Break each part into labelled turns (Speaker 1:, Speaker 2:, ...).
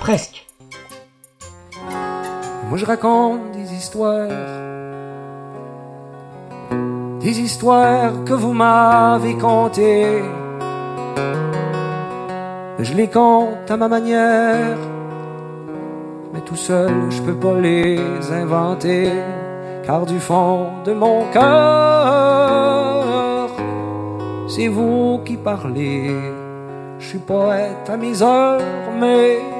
Speaker 1: presque.
Speaker 2: Moi je raconte des histoires, des histoires que vous m'avez contées. Je les compte à ma manière, mais tout seul je peux pas les inventer, car du fond de mon cœur, c'est vous qui parlez. Je suis poète à mes heures, mais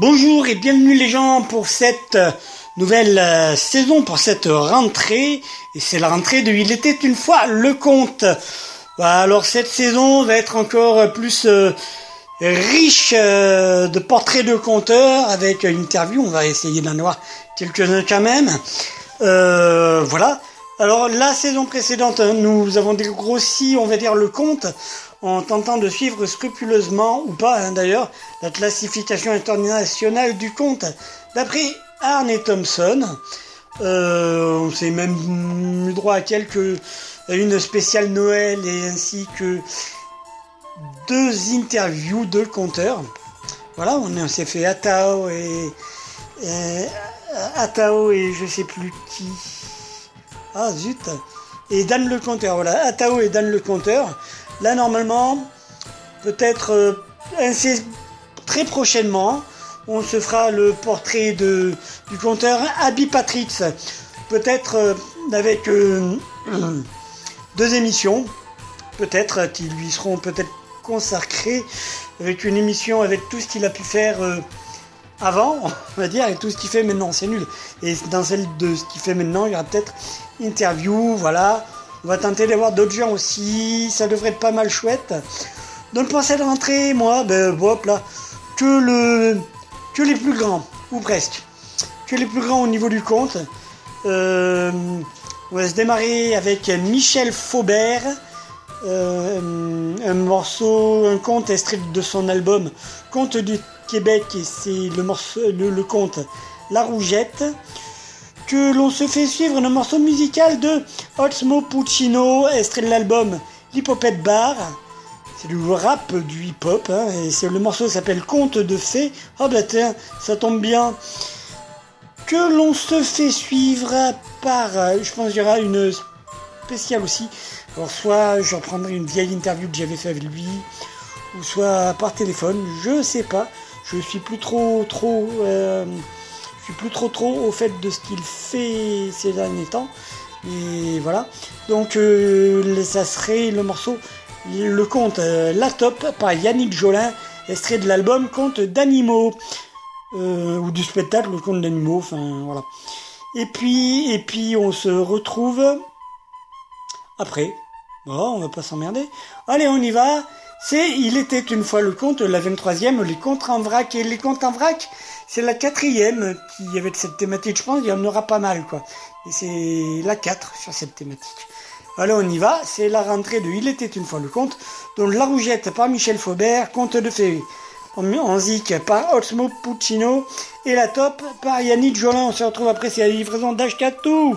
Speaker 1: Bonjour et bienvenue les gens pour cette nouvelle euh, saison, pour cette rentrée. Et c'est la rentrée de Il était une fois le conte. Bah, alors cette saison va être encore plus euh, riche euh, de portraits de conteurs avec une interview. On va essayer d'en avoir quelques-uns quand même. voilà. Alors la saison précédente, hein, nous avons dégrossi, on va dire, le conte en tentant de suivre scrupuleusement, ou pas hein, d'ailleurs, la classification internationale du conte. D'après Arne Thompson, euh, on s'est même eu droit à quelques à une spéciale Noël et ainsi que deux interviews de conteurs. Voilà, on, s'est fait Atao et, et Atao et je sais plus qui. Ah zut Et Dan le Conteur, voilà, Atao et Dan le Conteur. Là, normalement, peut-être euh, très prochainement, on se fera le portrait du conteur Abby Patrix. Peut-être euh, avec euh, deux émissions, peut-être qui lui seront peut-être consacrées, avec une émission avec tout ce qu'il a pu faire avant, on va dire, et tout ce qu'il fait maintenant, c'est nul. Et dans celle de ce qu'il fait maintenant, il y aura peut-être interview, voilà, on va tenter d'avoir d'autres gens aussi. Ça devrait être pas mal chouette. Donc pour cette rentrée, moi, ben hop là, que le que les plus grands, ou presque. Que les plus grands au niveau du compte. Euh, on va se démarrer avec Michel Faubert. Euh, un morceau, un conte extrait de son album Conte du Québec et c'est le morceau, le conte La Rougette que l'on se fait suivre un morceau musical de Osmo Puccino, extrait de l'album L'Hippopète Bar. C'est du rap, du hip-hop, hein, et le morceau s'appelle Conte de fées. Ah bah tiens, ça tombe bien. Que l'on se fait suivre par, je pense qu'il y aura une spécial aussi. Alors soit je reprendrai une vieille interview que j'avais fait avec lui, ou soit par téléphone, je sais pas. Je suis plus trop trop euh, je suis plus trop trop au fait de ce qu'il fait ces derniers temps. Et voilà. Donc euh, ça serait le morceau Le conte euh, La Top par Yannick Jolin, extrait de l'album Conte d'animaux. ou du spectacle Le conte d'animaux, enfin voilà. Et puis, et puis on se retrouve après. Bon, on va pas s'emmerder. Allez, on y va. C'est Il était une fois le conte, la 23e, les contes en vrac. Et les contes en vrac, c'est la quatrième qui avait cette thématique. Je pense qu'il y en aura pas mal, quoi. Et c'est la 4 sur cette thématique. Allez, on y va. C'est la rentrée de Il était une fois le conte, dont La Rougette par Michel Faubert, conte de fées en zik par Osmo Puccino et la top par Yannick Jolin. On se retrouve après, c'est la livraison d'Ashkatou.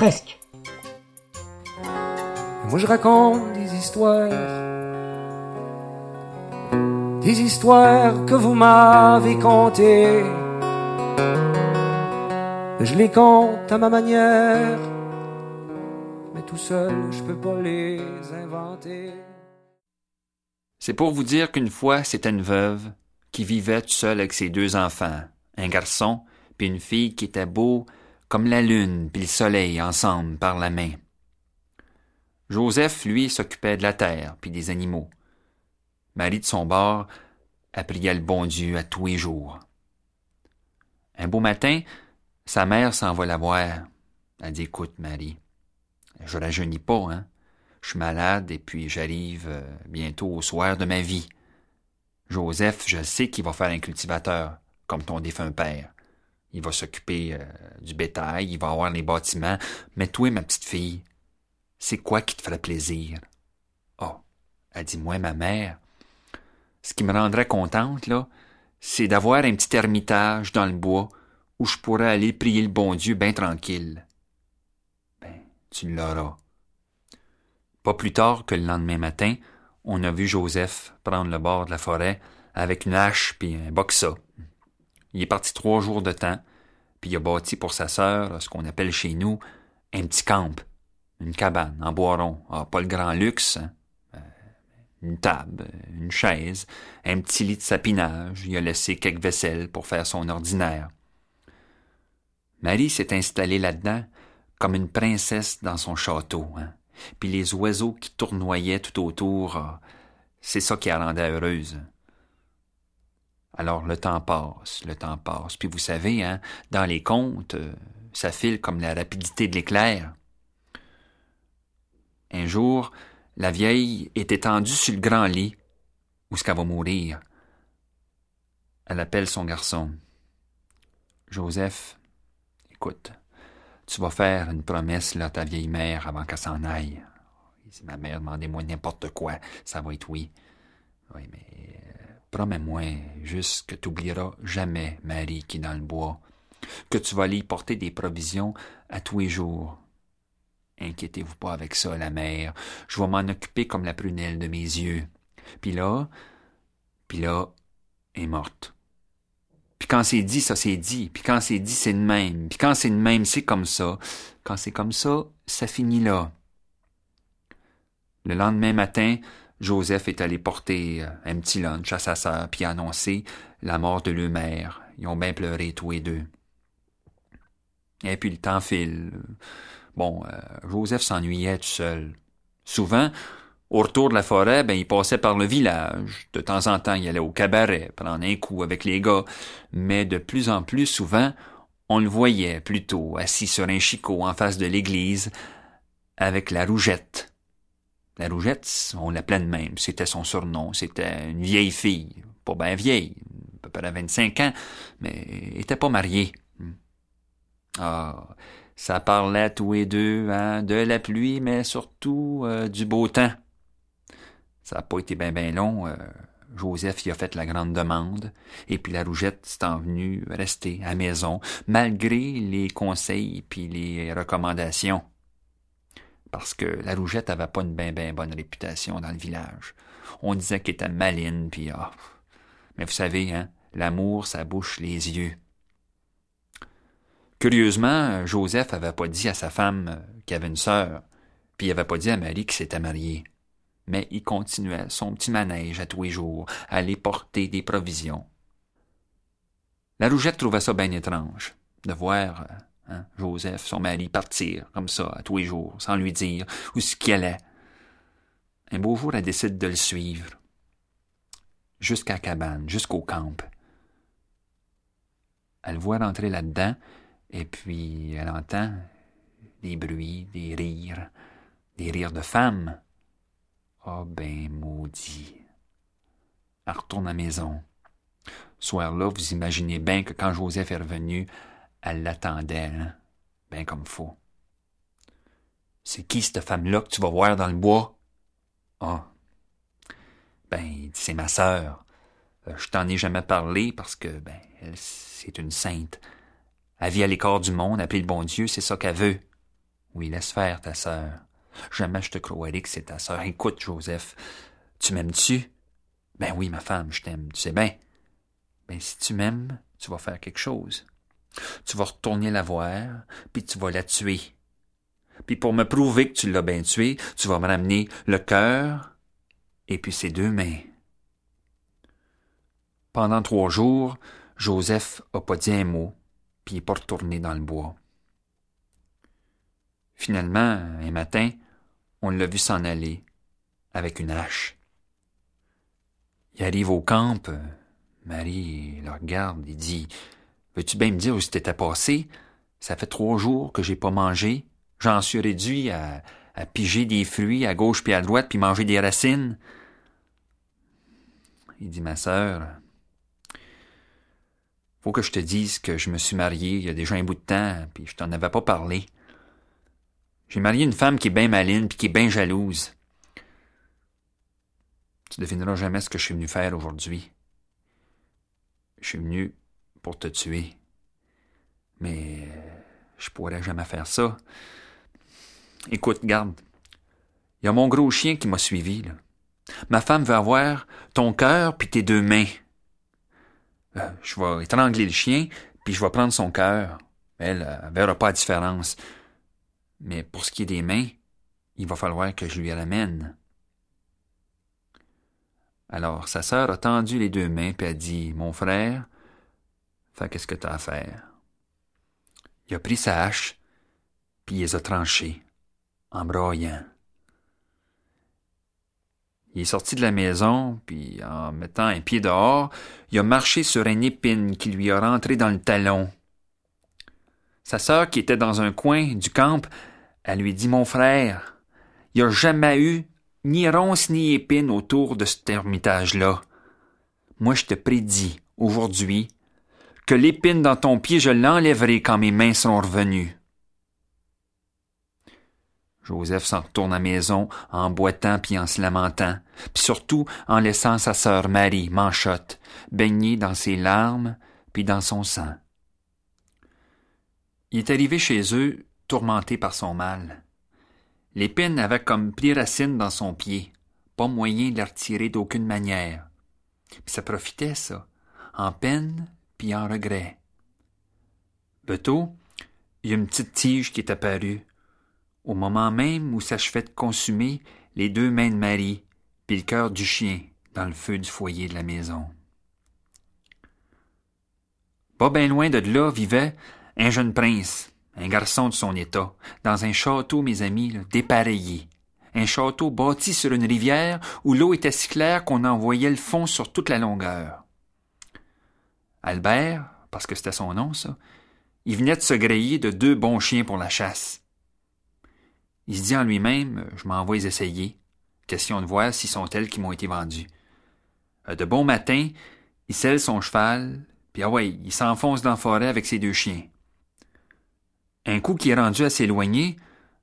Speaker 1: presque.
Speaker 2: Moi je raconte des histoires, des histoires que vous m'avez contées je les compte à ma manière, mais tout seul, je peux pas les inventer.
Speaker 3: C'est pour vous dire qu'une fois, c'était une veuve qui vivait toute seule avec ses deux enfants, un garçon puis une fille qui était beau comme la lune puis le soleil ensemble par la main. Joseph, lui, s'occupait de la terre puis des animaux. Marie de son bord, priait le bon Dieu à tous les jours. Un beau matin, sa mère s'en va la voir. Elle dit Écoute, Marie, je rajeunis pas, hein. Je suis malade et puis j'arrive euh, bientôt au soir de ma vie. Joseph, je sais qu'il va faire un cultivateur, comme ton défunt père. Il va s'occuper euh, du bétail, il va avoir les bâtiments. Mais toi, ma petite fille, c'est quoi qui te ferait plaisir? Oh, elle dit Moi, ma mère, ce qui me rendrait contente, là, c'est d'avoir un petit ermitage dans le bois où je pourrais aller prier le bon Dieu bien tranquille. Ben, tu l'auras. Pas plus tard que le lendemain matin, on a vu Joseph prendre le bord de la forêt avec une hache puis un boxa. Il est parti trois jours de temps, puis il a bâti pour sa sœur ce qu'on appelle chez nous un petit camp, une cabane en bois rond. Ah, pas le grand luxe, hein. euh, une table, une chaise, un petit lit de sapinage. Il a laissé quelques vaisselles pour faire son ordinaire. Marie s'est installée là-dedans comme une princesse dans son château. Hein. Puis les oiseaux qui tournoyaient tout autour, ah, c'est ça qui la rendait heureuse. Alors le temps passe, le temps passe. Puis vous savez, hein, dans les contes, euh, ça file comme la rapidité de l'éclair. Un jour, la vieille est étendue sur le grand lit, où ce qu'elle va mourir. Elle appelle son garçon. Joseph, écoute, tu vas faire une promesse à ta vieille mère avant qu'elle s'en aille. Si ma mère demandez-moi n'importe quoi, ça va être oui. Oui, mais promets-moi juste que tu n'oublieras jamais Marie qui est dans le bois, que tu vas lui porter des provisions à tous les jours. Inquiétez-vous pas avec ça, la mère. Je vais m'en occuper comme la prunelle de mes yeux. Puis là, puis là, est morte. Puis quand c'est dit, ça c'est dit. Puis quand c'est dit, c'est de même. Puis quand c'est de même, c'est comme ça. Quand c'est comme ça, ça finit là. Le lendemain matin, Joseph est allé porter euh, un petit lunch à sa sœur puis annoncer la mort de leur mère. Ils ont bien pleuré tous les deux. Et puis le temps file. Bon, euh, Joseph s'ennuyait tout seul. Souvent, au retour de la forêt, ben, il passait par le village. De temps en temps, il allait au cabaret, prendre un coup avec les gars. Mais de plus en plus souvent, on le voyait plutôt assis sur un chicot en face de l'église, avec la rougette. La rougette, on l'appelait de même, c'était son surnom, c'était une vieille fille, pas bien vieille, à peu près 25 ans, mais était pas mariée. Ah, ça parlait tous les deux hein, de la pluie, mais surtout euh, du beau temps. Ça n'a pas été bien ben long. Euh, Joseph y a fait la grande demande, et puis la rougette s'est envenue rester à maison, malgré les conseils puis les recommandations. Parce que la rougette avait pas une bien ben bonne réputation dans le village. On disait qu'elle était maline, puis ah. Mais vous savez, hein, l'amour, ça bouche les yeux. Curieusement, Joseph avait pas dit à sa femme qu'il avait une sœur, puis il avait pas dit à Marie qu'il s'était marié mais il continuait son petit manège à tous les jours, à aller porter des provisions. La rougette trouvait ça bien étrange, de voir hein, Joseph, son mari, partir comme ça à tous les jours, sans lui dire où ce qu'il allait. Un beau jour, elle décide de le suivre, jusqu'à cabane, jusqu'au camp. Elle voit rentrer là-dedans, et puis elle entend des bruits, des rires, des rires de femmes. Ah ben maudit. Elle retourne à la maison. soir-là, vous imaginez bien que quand Joseph est revenu, elle l'attendait, hein? ben comme faux. C'est qui cette femme-là que tu vas voir dans le bois? Ah. Ben, c'est ma sœur. Euh, je t'en ai jamais parlé parce que, ben, elle, c'est une sainte. Elle vit à l'écart du monde, appelée le bon Dieu, c'est ça qu'elle veut. Oui, laisse faire ta sœur. Jamais je te croirais que c'est ta sœur. Écoute, Joseph, tu m'aimes-tu? Ben oui, ma femme, je t'aime, tu sais bien. Ben si tu m'aimes, tu vas faire quelque chose. Tu vas retourner la voir, puis tu vas la tuer. Puis pour me prouver que tu l'as bien tué, tu vas me ramener le cœur et puis ses deux mains. Pendant trois jours, Joseph a pas dit un mot, puis il est pas retourné dans le bois. Finalement, un matin, on l'a vu s'en aller, avec une hache. Il arrive au camp, Marie le regarde et dit Veux-tu bien me dire où c'était passé? Ça fait trois jours que j'ai pas mangé. J'en suis réduit à, à piger des fruits à gauche puis à droite puis manger des racines. Il dit Ma sœur, faut que je te dise que je me suis marié il y a déjà un bout de temps, puis je t'en avais pas parlé. J'ai marié une femme qui est bien maline puis qui est bien jalouse. Tu devineras jamais ce que je suis venu faire aujourd'hui. Je suis venu pour te tuer. Mais je pourrais jamais faire ça. Écoute, garde. Il y a mon gros chien qui m'a suivi. Ma femme veut avoir ton cœur puis tes deux mains. Euh, je vais étrangler le chien, puis je vais prendre son cœur. Elle, elle verra pas la différence. Mais pour ce qui est des mains, il va falloir que je lui ramène. Alors sa sœur a tendu les deux mains et a dit Mon frère, qu'est-ce que t'as à faire? Il a pris sa hache, puis il les a tranchées, en broyant. Il est sorti de la maison, puis en mettant un pied dehors, il a marché sur une épine qui lui a rentré dans le talon. Sa sœur, qui était dans un coin du camp, elle lui dit Mon frère, il n'y a jamais eu ni ronce ni épine autour de cet ermitage-là. Moi, je te prédis, aujourd'hui, l'épine dans ton pied, je l'enlèverai quand mes mains seront revenues. Joseph s'en retourne à maison en boitant puis en se lamentant, puis surtout en laissant sa sœur Marie, Manchotte, baigner dans ses larmes puis dans son sang. Il est arrivé chez eux tourmenté par son mal. L'épine avait comme pris racine dans son pied, pas moyen de la retirer d'aucune manière. Puis ça profitait, ça, en peine puis en regret. Beto, il y a une petite tige qui est apparue, au moment même où s'achevait de consumer les deux mains de Marie, puis le cœur du chien dans le feu du foyer de la maison. Pas bien loin de là vivait un jeune prince, un garçon de son état, dans un château, mes amis, dépareillé. Un château bâti sur une rivière où l'eau était si claire qu'on en voyait le fond sur toute la longueur. Albert, parce que c'était son nom, ça, il venait de se griller de deux bons chiens pour la chasse. Il se dit en lui-même, je m'en vais essayer. Question de voir si sont elles qui m'ont été vendues. Euh, de bon matin, il selle son cheval, puis ah ouais, il s'enfonce dans la forêt avec ses deux chiens. Un coup qui est rendu à s'éloigner,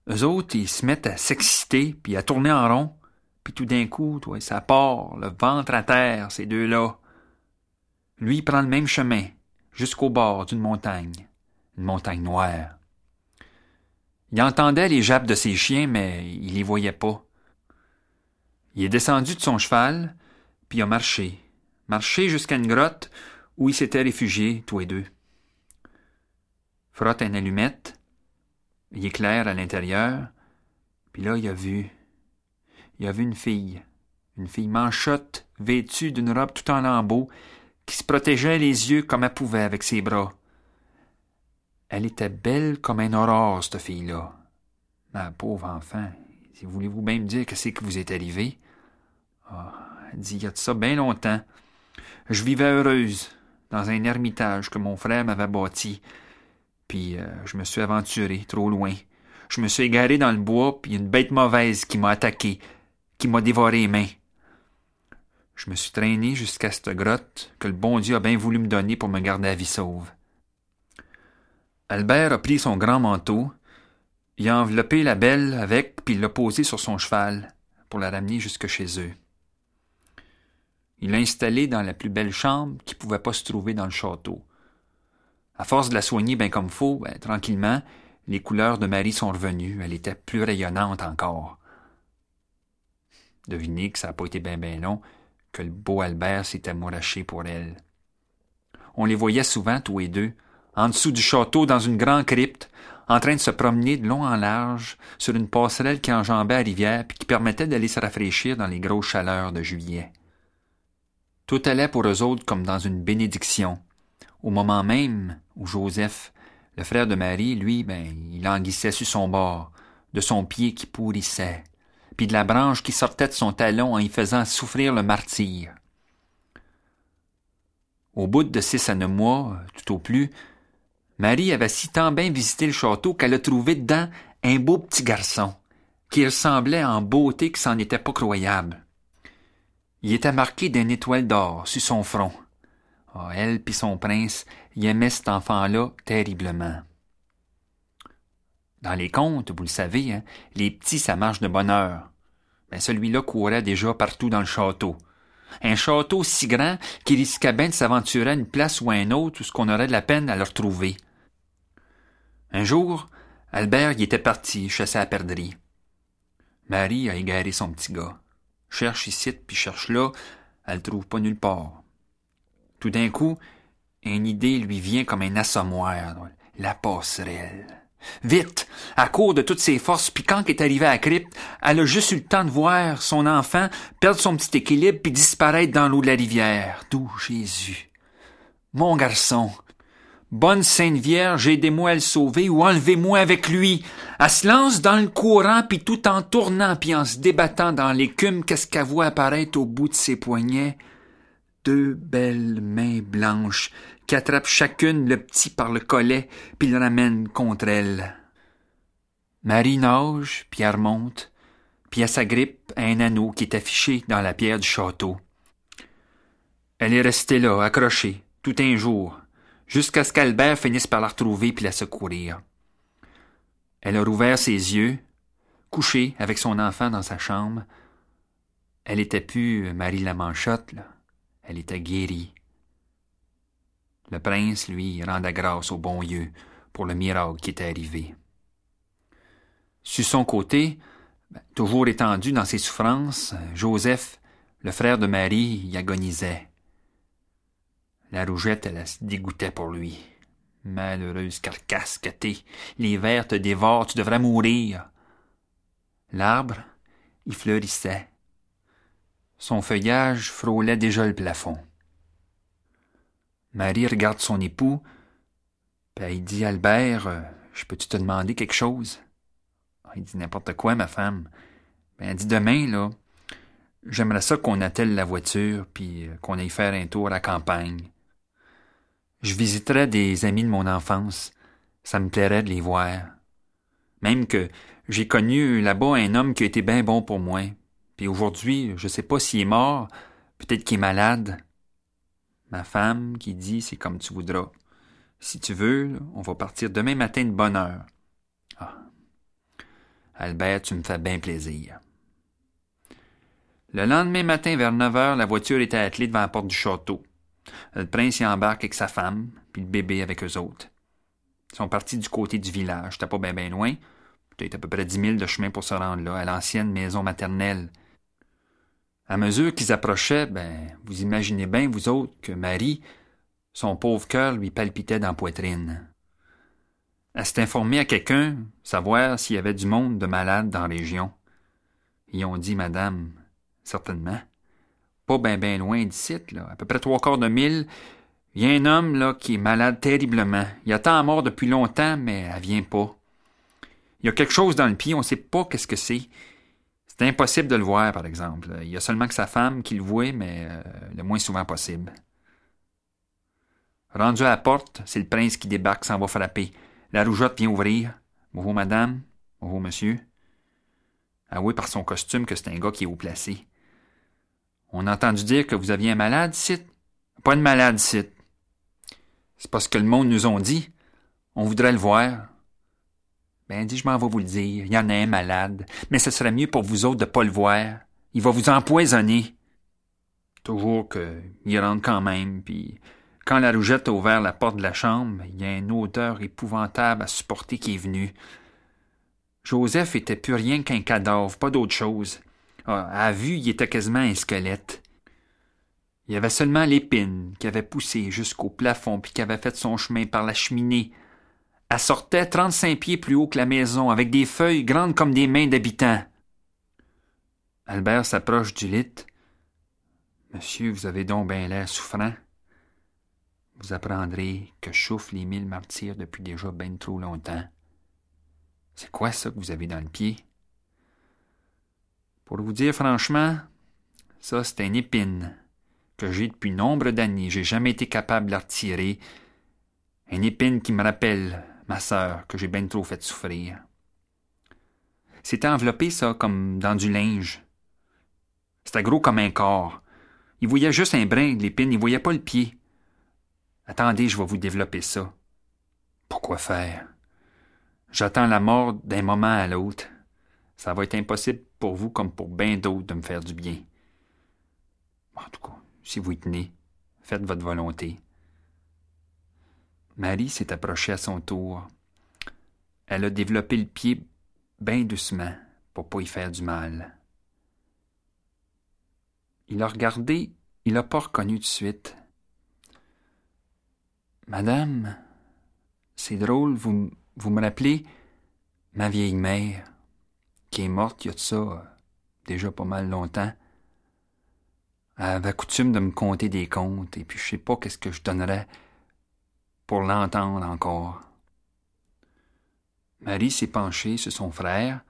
Speaker 3: eux autres, ils se mettent à s'exciter, puis à tourner en rond, puis tout d'un coup, toi, ça part, le ventre à terre, ces deux-là. Lui, prend le même chemin, jusqu'au bord d'une montagne, une montagne noire. Il entendait les jappes de ses chiens, mais il les voyait pas. Il est descendu de son cheval, puis a marché, marché jusqu'à une grotte où ils s'étaient réfugiés, tous les deux. Frotte une allumette, il éclaire à l'intérieur, puis là, il a vu. Il a vu une fille, une fille manchotte, vêtue d'une robe tout en lambeaux, qui se protégeait les yeux comme elle pouvait avec ses bras. Elle était belle comme un aurore, cette fille-là. Ma pauvre enfant, voulez-vous bien me dire que c'est que vous êtes arrivé? Ah, elle dit, il y a de ça bien longtemps. Je vivais heureuse, dans un ermitage que mon frère m'avait bâti. Puis euh, je me suis aventuré trop loin. Je me suis égaré dans le bois, puis une bête mauvaise qui m'a attaqué, qui m'a dévoré les mains. Je me suis traîné jusqu'à cette grotte que le bon Dieu a bien voulu me donner pour me garder à vie sauve. Albert a pris son grand manteau, il a enveloppé la belle avec, puis l'a posé sur son cheval pour la ramener jusque chez eux. Il l'a installée dans la plus belle chambre qui pouvait pas se trouver dans le château. À force de la soigner bien comme faut, ben, tranquillement, les couleurs de Marie sont revenues. Elle était plus rayonnante encore. Devinez que ça n'a pas été bien bien long que le beau Albert s'était mouraché pour elle. On les voyait souvent tous les deux, en dessous du château dans une grande crypte, en train de se promener de long en large sur une passerelle qui enjambait la rivière puis qui permettait d'aller se rafraîchir dans les grosses chaleurs de juillet. Tout allait pour eux autres comme dans une bénédiction. Au moment même où Joseph, le frère de Marie, lui, ben, il languissait sur son bord, de son pied qui pourrissait, puis de la branche qui sortait de son talon en y faisant souffrir le martyr. Au bout de six à neuf mois, tout au plus, Marie avait si tant bien visité le château qu'elle a trouvé dedans un beau petit garçon, qui ressemblait en beauté que c'en était pas croyable. Il était marqué d'une étoile d'or sur son front. Oh, elle puis son prince y aimaient cet enfant-là terriblement. Dans les contes, vous le savez, hein, les petits, ça marche de bonheur. Mais celui-là courait déjà partout dans le château. Un château si grand qu'il risquait bien de s'aventurer à une place ou à une autre où ce qu'on aurait de la peine à le retrouver. Un jour, Albert y était parti chasser à perdrix. Marie a égaré son petit gars. Cherche ici, puis cherche là, elle trouve pas nulle part. Tout d'un coup, une idée lui vient comme un assommoir, la passerelle. Vite, à court de toutes ses forces, puis quand est arrivée à la crypte, elle a juste eu le temps de voir son enfant perdre son petit équilibre puis disparaître dans l'eau de la rivière. D'où Jésus. Mon garçon, Bonne Sainte Vierge, aidez-moi à le sauver ou enlevez-moi avec lui. Elle se lance dans le courant, puis tout en tournant, puis en se débattant dans l'écume, qu'est-ce qu'elle voit apparaître au bout de ses poignets? Deux belles mains blanches qui attrapent chacune le petit par le collet, puis le ramènent contre elle. Marie nage, puis elle remonte, puis elle s'agrippe à un anneau qui est affiché dans la pierre du château. Elle est restée là, accrochée, tout un jour, jusqu'à ce qu'Albert finisse par la retrouver puis la secourir. Elle a rouvert ses yeux, couchée avec son enfant dans sa chambre. Elle était plus Marie la Manchotte. Elle était guérie. Le prince, lui, rendait grâce au bon Dieu pour le miracle qui était arrivé. Sur son côté, ben, toujours étendu dans ses souffrances, Joseph, le frère de Marie, y agonisait. La rougette, elle, se dégoûtait pour lui. Malheureuse carcasse que. Les vers te dévorent, tu devrais mourir. L'arbre, il fleurissait. Son feuillage frôlait déjà le plafond. Marie regarde son époux, puis elle dit Albert, euh, je peux-tu te demander quelque chose? Il dit n'importe quoi, ma femme. Ben, elle dit demain, là, j'aimerais ça qu'on attelle la voiture, puis euh, qu'on aille faire un tour à la campagne. Je visiterais des amis de mon enfance. Ça me plairait de les voir. Même que j'ai connu là-bas un homme qui a été bien bon pour moi. Puis aujourd'hui, je sais pas s'il est mort, peut-être qu'il est malade. Ma femme qui dit c'est comme tu voudras. Si tu veux, on va partir demain matin de bonne heure. Ah. Albert, tu me fais bien plaisir. Le lendemain matin, vers neuf heures, la voiture était attelée devant la porte du château. Le prince y embarque avec sa femme, puis le bébé avec eux autres. Ils sont partis du côté du village. C'était pas bien loin. Peut-être à peu près dix milles de chemin pour se rendre là, à l'ancienne maison maternelle. À mesure qu'ils approchaient, ben, vous imaginez bien, vous autres, que Marie, son pauvre cœur lui palpitait dans la poitrine. Elle s'est informée à quelqu'un, savoir s'il y avait du monde de malade dans la région. Ils ont dit, Madame, certainement. Pas bien ben loin d'ici, là, à peu près trois quarts de mille, il y a un homme là qui est malade terriblement. Il attend à mort depuis longtemps, mais elle vient pas. Il y a quelque chose dans le pied, on sait pas qu'est-ce que c'est. C'est impossible de le voir, par exemple. Il y a seulement que sa femme qui le voit, mais euh, le moins souvent possible. Rendu à la porte, c'est le prince qui débarque s'en va frapper. La rougeotte vient ouvrir. Bonjour, madame. Bonjour, monsieur. Ah oui, par son costume que c'est un gars qui est haut placé. On a entendu dire que vous aviez un malade, Cit? Pas de malade, Cit. C'est parce que le monde nous ont dit. On voudrait le voir. Ben, dis, je m'en vais vous le dire. Il y en a un malade. Mais ce serait mieux pour vous autres de pas le voir. Il va vous empoisonner. Toujours qu'il rentre quand même, puis quand la rougette a ouvert la porte de la chambre, il y a une odeur épouvantable à supporter qui est venue. Joseph était plus rien qu'un cadavre, pas d'autre chose. Ah, à vue, il était quasiment un squelette. Il y avait seulement l'épine qui avait poussé jusqu'au plafond puis qui avait fait son chemin par la cheminée. Elle sortait trente-cinq pieds plus haut que la maison, avec des feuilles grandes comme des mains d'habitants. Albert s'approche du lit. Monsieur, vous avez donc bien l'air souffrant vous apprendrez que souffrent les mille martyrs depuis déjà bien trop longtemps. C'est quoi ça que vous avez dans le pied? Pour vous dire franchement, ça c'est une épine que j'ai depuis nombre d'années. J'ai jamais été capable de la retirer. Une épine qui me rappelle ma sœur que j'ai bien trop fait souffrir. C'était enveloppé, ça, comme dans du linge. C'était gros comme un corps. Il voyait juste un brin de l'épine, il voyait pas le pied. Attendez, je vais vous développer ça. Pourquoi faire? J'attends la mort d'un moment à l'autre. Ça va être impossible pour vous comme pour bien d'autres de me faire du bien. En tout cas, si vous y tenez, faites votre volonté. Marie s'est approchée à son tour. Elle a développé le pied bien doucement pour pas y faire du mal. Il a regardé, il l'a pas reconnu de suite. Madame, c'est drôle, vous, me rappelez ma vieille mère, qui est morte il y a de ça déjà pas mal longtemps. Elle avait coutume de me conter des contes, et puis je sais pas qu'est-ce que je donnerais pour l'entendre encore. Marie s'est penchée sur son frère.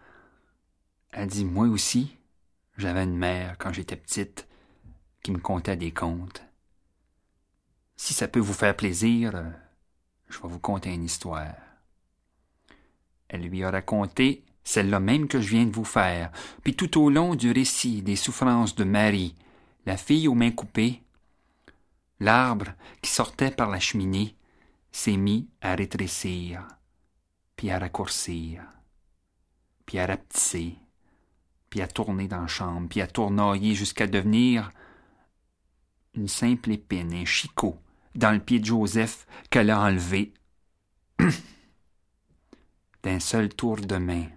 Speaker 3: Elle dit Moi aussi, j'avais une mère quand j'étais petite qui me contait des contes. Si ça peut vous faire plaisir, euh, je vais vous conter une histoire. Elle lui a raconté celle-là même que je viens de vous faire, puis tout au long du récit des souffrances de Marie, la fille aux mains coupées, l'arbre qui sortait par la cheminée s'est mis à rétrécir, puis à raccourcir, puis à rapetisser, puis à tourner dans la chambre, puis à tournoyer jusqu'à devenir une simple épine, un chicot, dans le pied de Joseph qu'elle a enlevé d'un seul tour de main,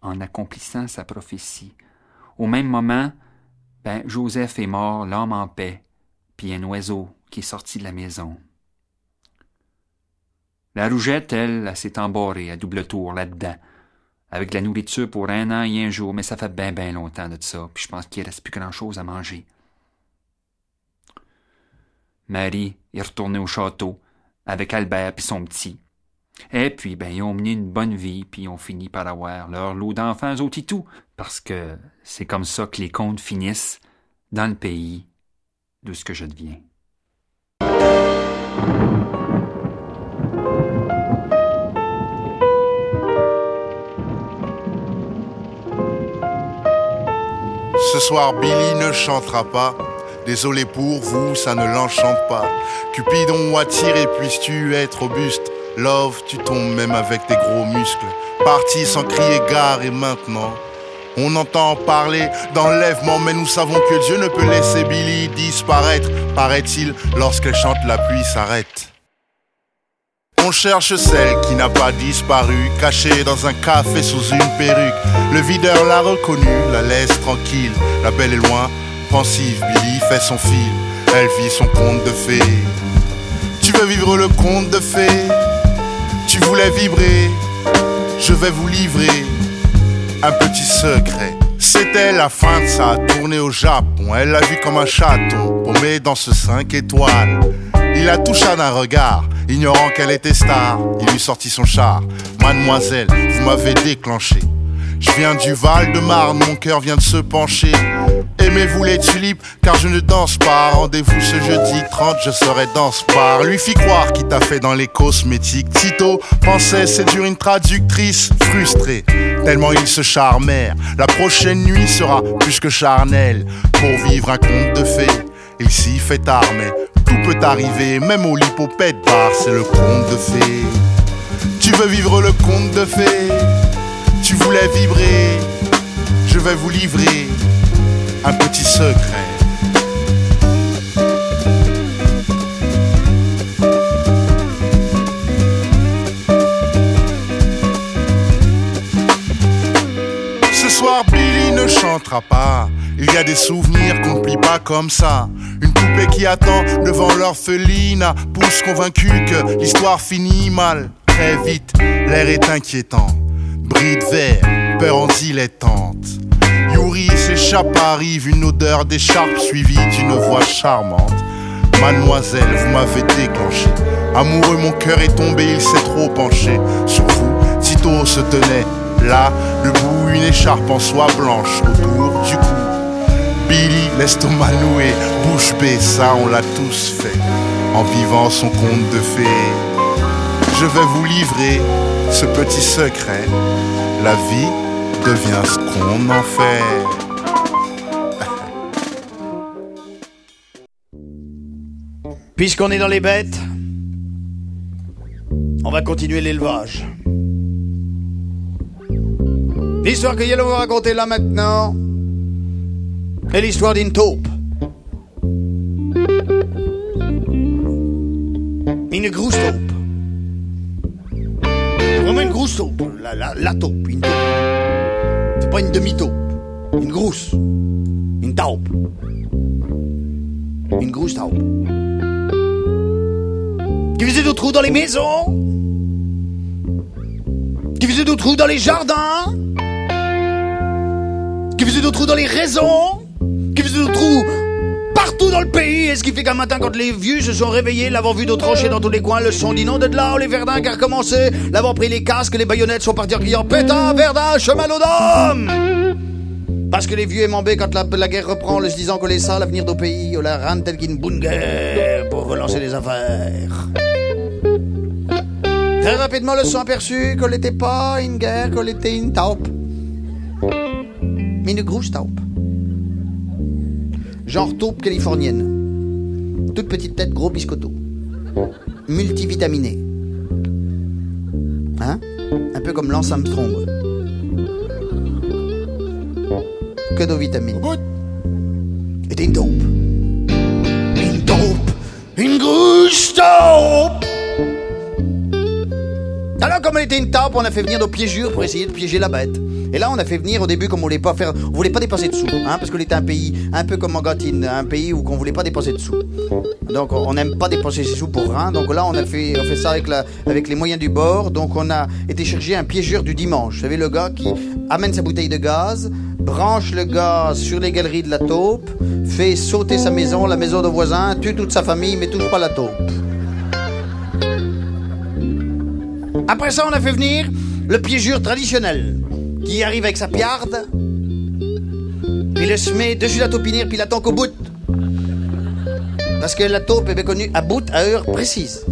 Speaker 3: en accomplissant sa prophétie. Au même moment, ben, Joseph est mort, l'homme en paix, puis un oiseau qui est sorti de la maison. La rougette, elle, elle s'est embarrée à double tour là-dedans. avec de la nourriture pour un an et un jour, mais ça fait bien, bien longtemps de ça, puis je pense qu'il reste plus grand-chose à manger. Marie est retournée au château avec Albert et son petit. Et puis, ben, ils ont mené une bonne vie, puis ils ont fini par avoir leur lot d'enfants au tout, parce que c'est comme ça que les contes finissent dans le pays de ce que je deviens.
Speaker 4: Ce soir, Billy ne chantera pas. Désolé pour vous, ça ne l'enchante pas. Cupidon attire et puisses-tu être robuste? Love, tu tombes même avec tes gros muscles. Parti sans crier gare et maintenant. On entend parler d'enlèvement, mais nous savons que Dieu ne peut laisser Billy disparaître, paraît-il, lorsqu'elle chante la pluie s'arrête. On cherche celle qui n'a pas disparu, cachée dans un café sous une perruque. Le videur l'a reconnue, la laisse tranquille. La belle est loin, pensive, Billy fait son fil. Elle vit son conte de fées. Tu veux vivre le conte de fées? Tu voulais vibrer? Je vais vous livrer un petit secret. C'était la fin de sa tournée au Japon. Elle l'a vu comme un chaton, paumé dans ce 5 étoiles. Il la toucha d'un regard, ignorant qu'elle était star. Il lui sortit son char. Mademoiselle, vous m'avez déclenché. Je viens du Val de Marne, mon cœur vient de se pencher. Aimez-vous les tulipes, car je ne danse pas. Rendez-vous ce jeudi 30, je serai dans ce bar. Lui fit croire qu'il t'a fait dans les cosmétiques. Tito pensait séduire une traductrice frustrée. Tellement ils se charmèrent. La prochaine nuit sera plus que charnelle. Pour vivre un conte de fées, il s'y fait tard, tout peut arriver. Même au lipopète bar, c'est le conte de fées. Tu veux vivre le conte de fées Tu voulais vibrer Je vais vous livrer un petit secret. Ne chantera pas. Il y a des souvenirs qu'on ne plie pas comme ça. Une poupée qui attend devant l'orpheline pousse convaincu que l'histoire finit mal. Très vite, l'air est inquiétant. Bride vert, peur en dilettante. Yuri s'échappe, arrive une odeur d'écharpe suivie d'une voix charmante. Mademoiselle, vous m'avez déclenché. Amoureux, mon cœur est tombé, il s'est trop penché. Sur vous, Tito se tenait là, debout, une écharpe en soie blanche autour du cou. Billy, l'estomac noué, bouche bée, ça on l'a tous fait. En vivant son conte de fées. Je vais vous livrer ce petit secret. La vie devient ce qu'on en fait.
Speaker 5: Puisqu'on est dans les bêtes, on va continuer l'élevage. L'histoire que Yellow va raconter là maintenant est l'histoire d'une taupe. Une grosse taupe. Vraiment une grosse taupe. La taupe, une taupe. C'est pas une demi-taupe. Une grosse. Une taupe. Une grosse taupe. Qui faisait des trous dans les maisons Qui faisait des trous dans les jardins Qui faisait des trous dans les raisons Qui faisait des trous partout dans le pays Et ce qui fait qu'un matin quand les vieux se sont réveillés L'avant vu de trancher dans tous les coins Le son dit non de là, les verdins qui a recommencé L'avant pris les casques, les baïonnettes sont partis en criant Pétain, verdun, chemin d'homme parce que les vieux aimambés, quand la, la, guerre reprend, le se disant que les ça, l'avenir du pays, la tel qu'une bonne guerre pour relancer les affaires. Très rapidement, le son aperçu qu'elle n'était pas une guerre, qu'elle était une taupe. Mais une grosse taupe. Genre taupe californienne. Toute petite tête, gros biscotto. Multivitaminé. Hein? Un peu comme Lance Armstrong. Que de vitamines. Était une taupe. Une taupe. Une grosse taupe. Alors, comme elle était une taupe, on a fait venir nos piégures pour essayer de piéger la bête. Et là, on a fait venir au début comme on voulait pas faire, on voulait pas dépenser de sous, hein, parce qu'on était un pays un peu comme Argentine, un pays où on voulait pas dépenser de sous. Donc on n'aime pas dépenser ses sous pour rien. Donc là, on a fait, on fait ça avec la, avec les moyens du bord. Donc on a été chercher un piégeur du dimanche. Vous savez le gars qui amène sa bouteille de gaz, branche le gaz sur les galeries de la taupe, fait sauter sa maison, la maison de voisin, tue toute sa famille, mais touche pas la taupe. Après ça, on a fait venir le piégeur traditionnel, qui arrive avec sa piarde, puis le se met dessus la taupinière, puis il attend qu'au bout. Parce que la taupe est connue à bout à heure précise.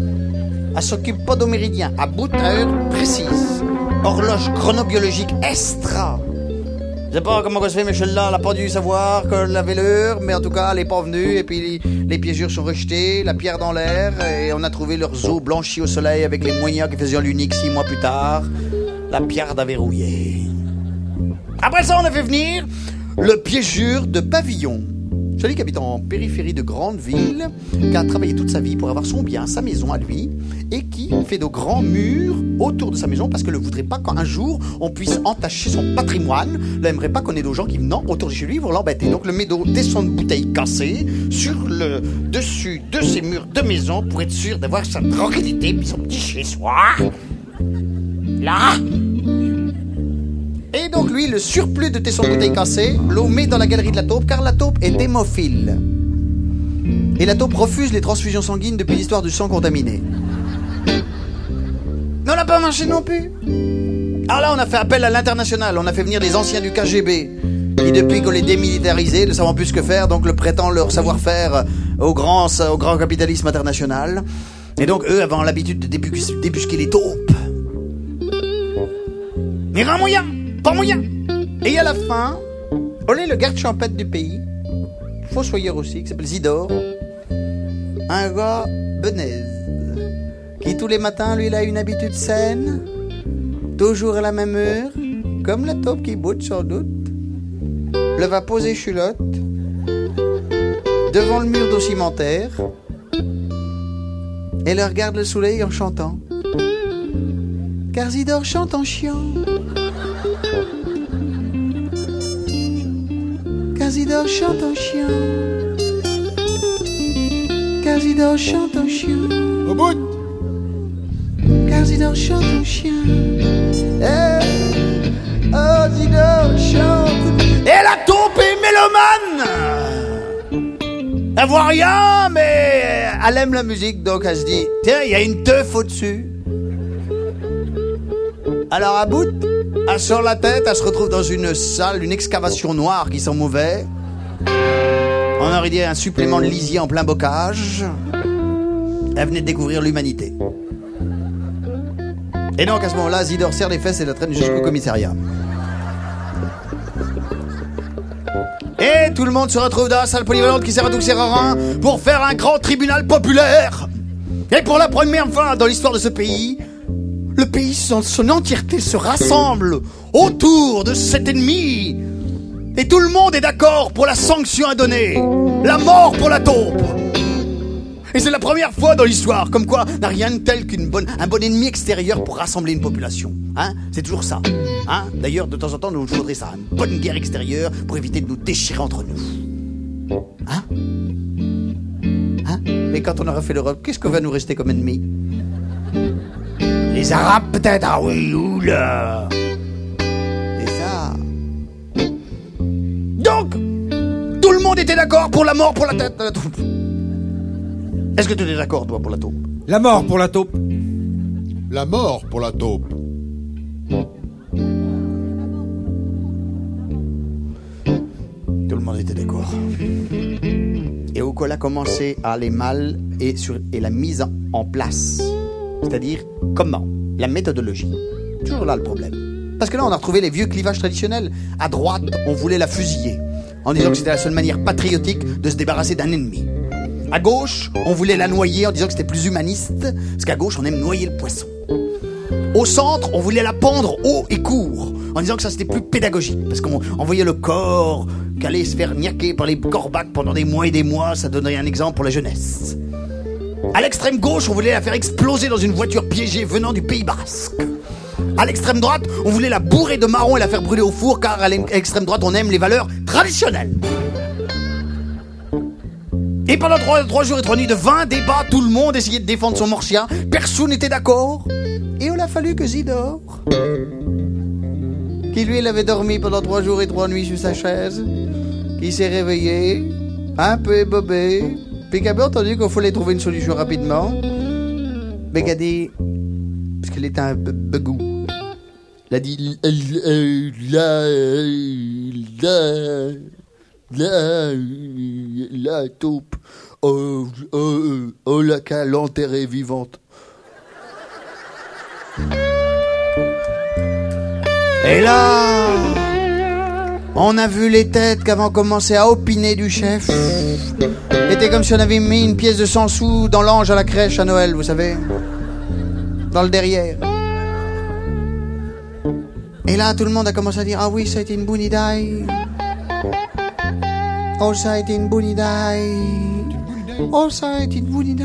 Speaker 5: Elle s'occupe pas d'au méridien, à bout à heure précise. Horloge chronobiologique extra. Je sais pas comment ça se fait, Michel là, elle a pas dû savoir qu'elle avait l'heure, mais en tout cas, elle est pas venue, et puis les piégures sont rejetés, la pierre dans l'air, et on a trouvé leurs os blanchis au soleil avec les moyens qui faisaient l'unique six mois plus tard. La pierre a verrouillé. Après ça, on a fait venir le piégure de pavillon. Celui qui habite en périphérie de grande ville, qui a travaillé toute sa vie pour avoir son bien, sa maison à lui, et qui fait de grands murs autour de sa maison parce qu'elle ne voudrait pas qu'un jour on puisse entacher son patrimoine. N'aimerait pas qu'on ait des gens qui venant autour de chez lui pour l'embêter. Donc le met des sons de bouteilles cassées sur le dessus de ses murs de maison pour être sûr d'avoir sa tranquillité puis son petit chez-soi. Là et donc lui, le surplus de tessons de bouteilles cassées, l'eau met dans la galerie de la taupe car la taupe est hémophile. Et la taupe refuse les transfusions sanguines depuis l'histoire du sang contaminé. Mais on n'a pas marché non plus. Alors là, on a fait appel à l'international. On a fait venir des anciens du KGB qui, depuis qu'on les démilitarisés, ne savent plus que faire, donc le prétend leur savoir-faire au grand, au grand capitalisme international. Et donc eux avaient l'habitude de débusquer les taupes. Mais rien moyen pas moyen. Et à la fin, est le garde champêtre du pays, fossoyeur aussi, qui s'appelle Zidore, un gars benaise, qui tous les matins, lui, il a une habitude saine, toujours à la même heure, comme la taupe qui boute sans doute, le va poser chulotte, devant le mur d'eau cimentaire, et le regarde le soleil en chantant. Car Zidore chante en chiant. Casidor chante en chien. Casidor chante en chien.
Speaker 4: Au bout
Speaker 5: Casidor chante en chien. Eh, Casidor chante. Et la taupe est mélomane Elle voit rien, mais elle aime la musique, donc elle se dit Tiens, il y a une teuf au-dessus. Alors à bout, elle sort la tête, elle se retrouve dans une salle, une excavation noire qui sent mauvais. On aurait dit un supplément de lisier en plein bocage. Elle venait de découvrir l'humanité. Et donc à ce moment-là, Zidor serre les fesses et la traîne jusqu'au commissariat. Et tout le monde se retrouve dans la salle polyvalente qui sert à tout ses rien pour faire un grand tribunal populaire. Et pour la première fois dans l'histoire de ce pays, le pays dans son entièreté se rassemble autour de cet ennemi. Et tout le monde est d'accord pour la sanction à donner. La mort pour la taupe. Et c'est la première fois dans l'histoire, comme quoi n'a rien de tel qu'un bon ennemi extérieur pour rassembler une population. Hein C'est toujours ça. Hein D'ailleurs, de temps en temps, nous faudrait ça. Une bonne guerre extérieure pour éviter de nous déchirer entre nous. Hein Hein Mais quand on aura fait l'Europe, qu'est-ce qu'on va nous rester comme ennemi? Les Arabes peut-être? Ah oui, oula C'est ça. Donc, tout le monde était d'accord pour la mort pour la tête de la taupe. Est-ce que tu es d'accord, toi, pour la taupe?
Speaker 2: La mort pour la taupe.
Speaker 4: La mort pour la taupe.
Speaker 5: Tout le monde était d'accord. Et où a commencé à aller mal et, sur, et la mise en place. C'est-à-dire, comment? La méthodologie. Toujours là le problème. Parce que là, on a retrouvé les vieux clivages traditionnels. À droite, on voulait la fusiller, en disant que c'était la seule manière patriotique de se débarrasser d'un ennemi. À gauche, on voulait la noyer en disant que c'était plus humaniste, parce qu'à gauche, on aime noyer le poisson. Au centre, on voulait la pendre haut et court, en disant que ça c'était plus pédagogique, parce qu'on on voyait le corps qu'allait se faire niaquer par les corbacs pendant des mois et des mois, ça donnerait un exemple pour la jeunesse. À l'extrême gauche, on voulait la faire exploser dans une voiture piégée venant du Pays Basque. À l'extrême droite, on voulait la bourrer de marron et la faire brûler au four, car à l'extrême droite, on aime les valeurs traditionnelles. Et pendant trois, jours et trois nuits de 20 débats, tout le monde essayait de défendre son morchien. Personne n'était d'accord. Et il a fallu que Zidore, qui lui, il avait dormi pendant trois jours et trois nuits sur sa chaise, qui s'est réveillé, un peu ébobé, puis qui a bien entendu qu'il fallait trouver une solution rapidement. Mais a dit, parce qu'il était un peu begou, il a dit, la, la, la, la taupe, oh, oh, oh, la cale enterrée vivante. Et là, on a vu les têtes qu'avant commencé à opiner du chef. C'était comme si on avait mis une pièce de 100 sous dans l'ange à la crèche à Noël, vous savez. Dans le derrière. Et là, tout le monde a commencé à dire Ah oui, ça a été une bonne idée. Oh, ça a été une bonne idée. Oh, ça a été une bonne idée.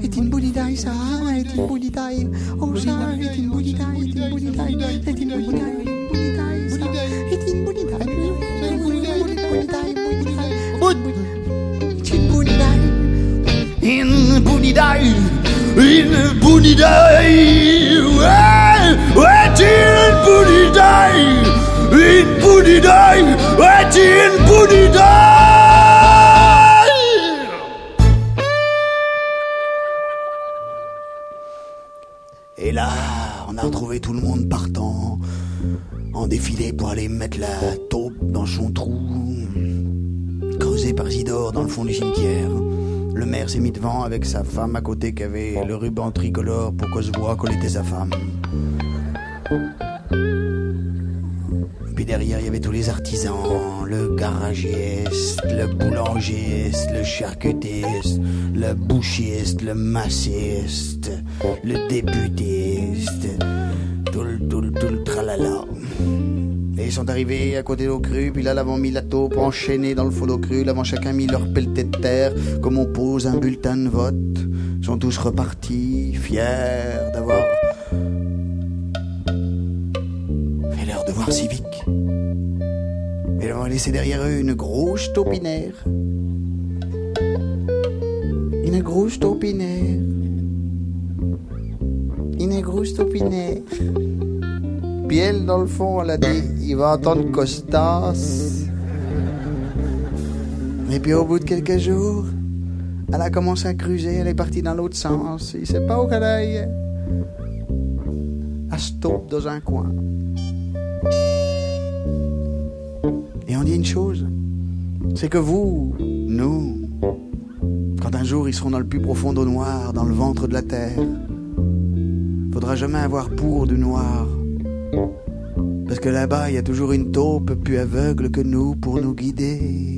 Speaker 5: C'est une ça été une bonne. Oh, ça a été une bonne. C'est une bonne. C'est. Ouais, c'est une bonne idée. Et là, on a retrouvé tout le monde partant en défilé pour aller mettre la taupe dans son trou, creusé par Zidore dans le fond du cimetière. Le maire s'est mis devant avec sa femme à côté qui avait le ruban tricolore pour qu'on se voit qu'elle était sa femme. Puis derrière, il y avait tous les artisans, le garagiste, le boulangiste, le charcutiste, le bouchiste, le massiste, le débutiste, tout le, tout ils sont arrivés à côté d'eau crue, puis là, l'avant mis la taupe enchaînée dans le d'eau crue, l'avant chacun mis leur pelleté de terre, comme on pose un bulletin de vote. Ils sont tous repartis, fiers d'avoir fait leur devoir civique. Et ont laissé derrière eux une grosse taupinaire. Une grosse taupinaire. Une grosse taupinaire. Puis elle, dans le fond, elle a dit, il va entendre Costas. Et puis au bout de quelques jours, elle a commencé à cruiser, elle est partie dans l'autre sens. Il sait pas où qu'elle aille. Elle se taupe dans un coin. Et on dit une chose, c'est que vous, nous, quand un jour ils seront dans le plus profond au noir, dans le ventre de la terre, faudra jamais avoir pour du noir. Parce que là-bas, il y a toujours une taupe plus aveugle que nous pour nous guider.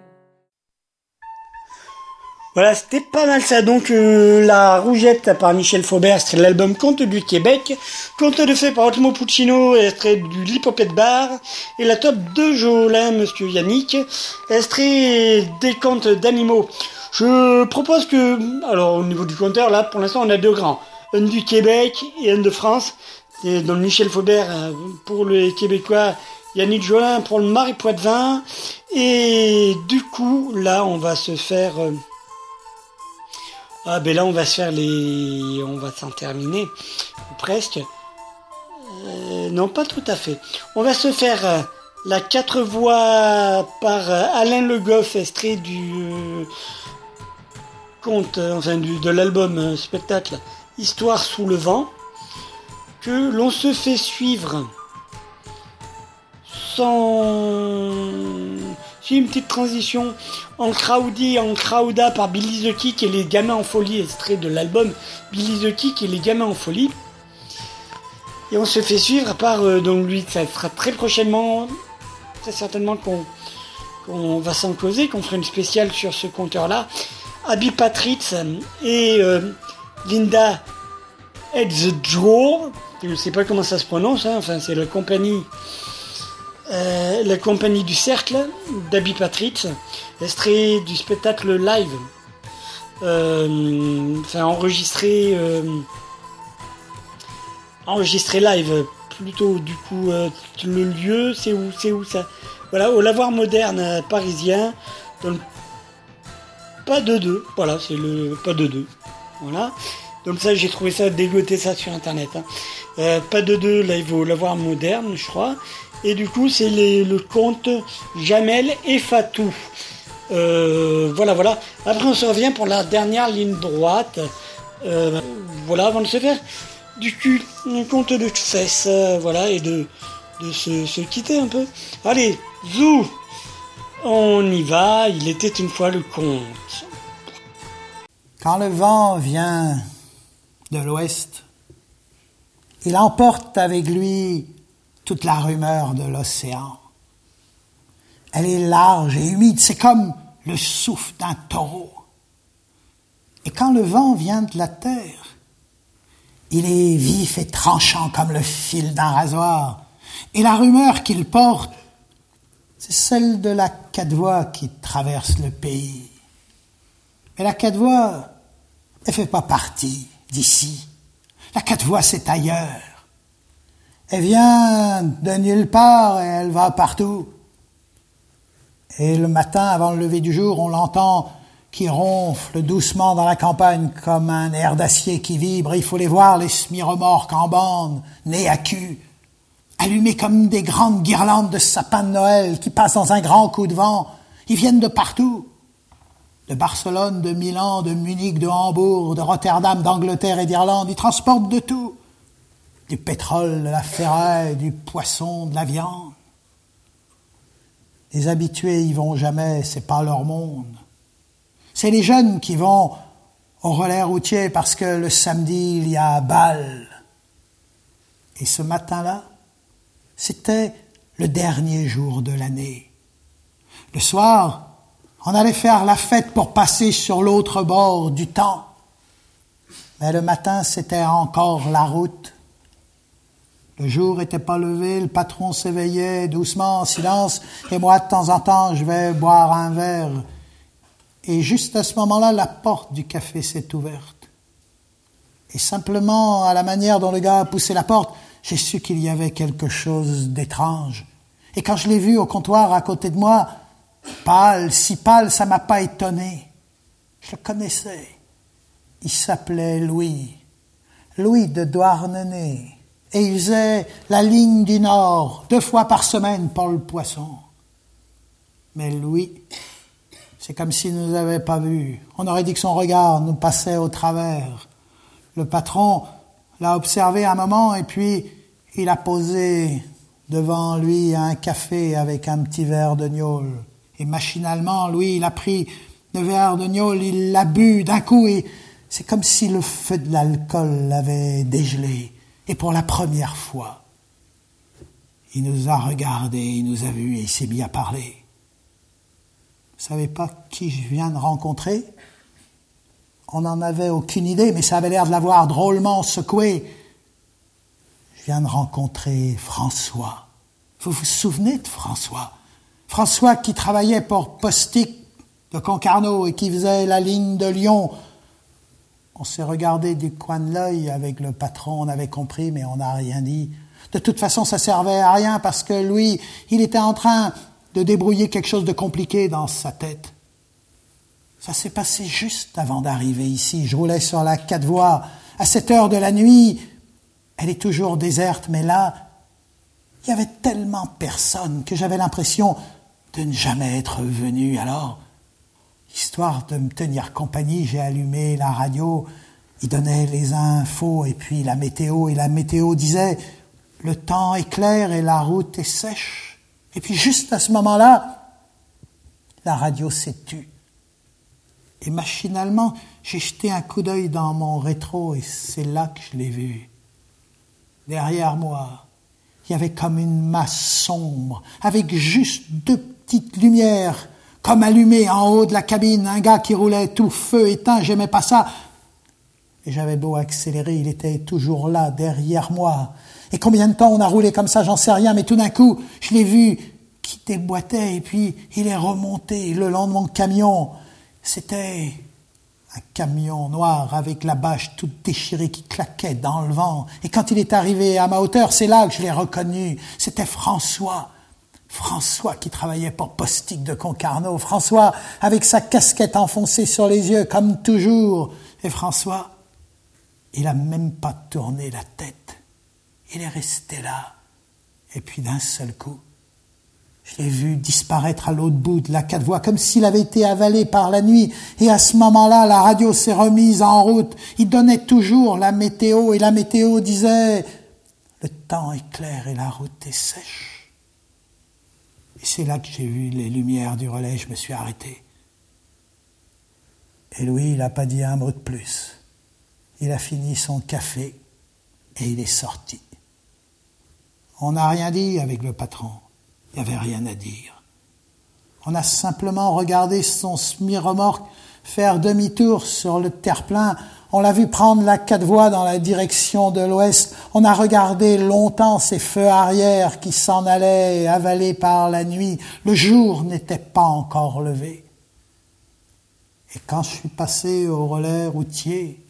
Speaker 1: Voilà, c'était pas mal ça. Donc, euh, La Rougette par Michel Faubert, c'est l'album Conte du Québec. Conte de fait par Otmo Puccino, extrait du Lipopet Bar. Et la top de Jolin, Monsieur Yannick, extrait des contes d'animaux. Je propose que, alors au niveau du compteur, là, pour l'instant, on a deux grands. Un du Québec et un de France. C'est donc Michel Faubert euh, pour les Québécois, Yannick Jolin pour le Marie Poitvin. Et du coup, là, on va se faire... ah ben là on va se faire les... On va s'en terminer. Presque. Euh, non pas tout à fait. On va se faire euh, la quatre voix par euh, Alain Le Goff, extrait du conte, enfin du, de l'album spectacle Histoire sous le vent, que l'on se fait suivre sans une petite transition en crowdy, en crowda par Billy the Kick et les gamins en folie, extrait de l'album Billy the Kick et les gamins en folie. Et on se fait suivre par euh, donc lui, ça sera très prochainement, très certainement qu'on va s'en causer, qu'on fera une spéciale sur ce compteur-là. Abby Patritz et euh, Linda Edgedraw, je ne sais pas comment ça se prononce, hein, enfin c'est la compagnie euh, la compagnie du cercle d'Abby Patritz, extrait du spectacle live, euh, enfin enregistré, euh, enregistré live, plutôt du coup le lieu, c'est où, c'est où ça? Voilà, au lavoir moderne parisien, pas de deux, voilà, c'est le pas de deux, voilà. Donc ça, j'ai trouvé ça, dégoté ça sur internet. hein. Pas de deux live au lavoir moderne, je crois. Et du coup, c'est le conte Jamel et Fatou. Euh, voilà, voilà. Après, on se revient pour la dernière ligne droite. Euh, voilà, avant de se faire du cul, un conte de fesses, euh, voilà, et de, de se, se quitter un peu. Allez, zou On y va, il était une fois le conte.
Speaker 6: Quand le vent vient de l'ouest, il emporte avec lui toute la rumeur de l'océan. Elle est large et humide, c'est comme le souffle d'un taureau. Et quand le vent vient de la terre, il est vif et tranchant comme le fil d'un rasoir. Et la rumeur qu'il porte, c'est celle de la cadvoie qui traverse le pays. Mais la Cadvoie, elle fait pas partie d'ici. La Cadvoie, c'est ailleurs. Elle vient de nulle part et elle va partout. Et le matin, avant le lever du jour, on l'entend qui ronfle doucement dans la campagne comme un air d'acier qui vibre. Il faut les voir, les semi-remorques en bande, nez à cul, allumés comme des grandes guirlandes de sapins de Noël qui passent dans un grand coup de vent. Ils viennent de partout de Barcelone, de Milan, de Munich, de Hambourg, de Rotterdam, d'Angleterre et d'Irlande. Ils transportent de tout. Du pétrole, de la ferraille, du poisson, de la viande. Les habitués y vont jamais, c'est pas leur monde. C'est les jeunes qui vont au relais routier parce que le samedi il y a bal. Et ce matin-là, c'était le dernier jour de l'année. Le soir, on allait faire la fête pour passer sur l'autre bord du temps. Mais le matin, c'était encore la route. Le jour n'était pas levé, le patron s'éveillait doucement, en silence, et moi, de temps en temps, je vais boire un verre. Et juste à ce moment-là, la porte du café s'est ouverte. Et simplement, à la manière dont le gars a poussé la porte, j'ai su qu'il y avait quelque chose d'étrange. Et quand je l'ai vu au comptoir à côté de moi, pâle, si pâle, ça m'a pas étonné. Je le connaissais. Il s'appelait Louis. Louis de Douarnenez. Et il faisait la ligne du Nord, deux fois par semaine pour le poisson. Mais Louis, c'est comme s'il ne nous avait pas vus. On aurait dit que son regard nous passait au travers. Le patron l'a observé un moment et puis il a posé devant lui un café avec un petit verre de gnôle. Et machinalement, lui, il a pris le verre de gnôle, il l'a bu d'un coup et c'est comme si le feu de l'alcool l'avait dégelé. Et pour la première fois, il nous a regardés, il nous a vus et il s'est mis à parler. Vous savez pas qui je viens de rencontrer? On n'en avait aucune idée, mais ça avait l'air de l'avoir drôlement secoué. Je viens de rencontrer François. Vous vous souvenez de François? François qui travaillait pour Postic de Concarneau et qui faisait la ligne de Lyon. On s'est regardé du coin de l'œil avec le patron, on avait compris, mais on n'a rien dit. De toute façon, ça servait à rien parce que lui, il était en train de débrouiller quelque chose de compliqué dans sa tête. Ça s'est passé juste avant d'arriver ici. Je roulais sur la quatre voies. À cette heure de la nuit, elle est toujours déserte, mais là, il y avait tellement personne que j'avais l'impression de ne jamais être venu. Alors, histoire de me tenir compagnie, j'ai allumé la radio. Il donnait les infos et puis la météo. Et la météo disait, le temps est clair et la route est sèche. Et puis juste à ce moment-là, la radio s'est tue. Et machinalement, j'ai jeté un coup d'œil dans mon rétro et c'est là que je l'ai vu. Derrière moi, il y avait comme une masse sombre, avec juste deux petites lumières, comme allumées en haut de la cabine, un gars qui roulait tout feu éteint, j'aimais pas ça. Et j'avais beau accélérer, il était toujours là, derrière moi, et combien de temps on a roulé comme ça, j'en sais rien, mais tout d'un coup, je l'ai vu qui déboîtait et puis il est remonté le long de mon camion. C'était un camion noir avec la bâche toute déchirée qui claquait dans le vent. Et quand il est arrivé à ma hauteur, c'est là que je l'ai reconnu. C'était François. François qui travaillait pour Postique de Concarneau. François avec sa casquette enfoncée sur les yeux comme toujours. Et François, il a même pas tourné la tête. Il est resté là. Et puis d'un seul coup, je l'ai vu disparaître à l'autre bout de la quatre voies, comme s'il avait été avalé par la nuit. Et à ce moment-là, la radio s'est remise en route. Il donnait toujours la météo, et la météo disait Le temps est clair et la route est sèche. Et c'est là que j'ai vu les lumières du relais, je me suis arrêté. Et Louis, il n'a pas dit un mot de plus. Il a fini son café et il est sorti. On n'a rien dit avec le patron. Il n'y avait rien à dire. On a simplement regardé son semi-remorque faire demi-tour sur le terre-plein. On l'a vu prendre la quatre voies dans la direction de l'ouest. On a regardé longtemps ses feux arrière qui s'en allaient, avalés par la nuit. Le jour n'était pas encore levé. Et quand je suis passé au relais routier,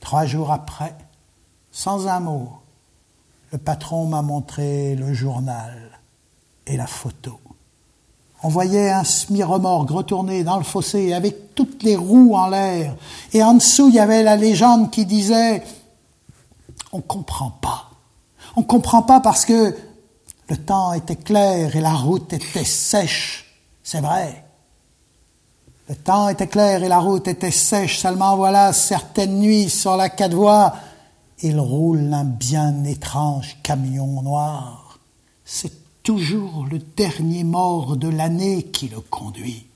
Speaker 6: trois jours après, sans un mot, le patron m'a montré le journal et la photo. On voyait un semi-remorque retourné dans le fossé avec toutes les roues en l'air. Et en dessous, il y avait la légende qui disait On comprend pas. On comprend pas parce que le temps était clair et la route était sèche. C'est vrai. Le temps était clair et la route était sèche. Seulement voilà, certaines nuits sur la quatre voies, il roule un bien étrange camion noir. Toujours le dernier mort de l'année qui le conduit.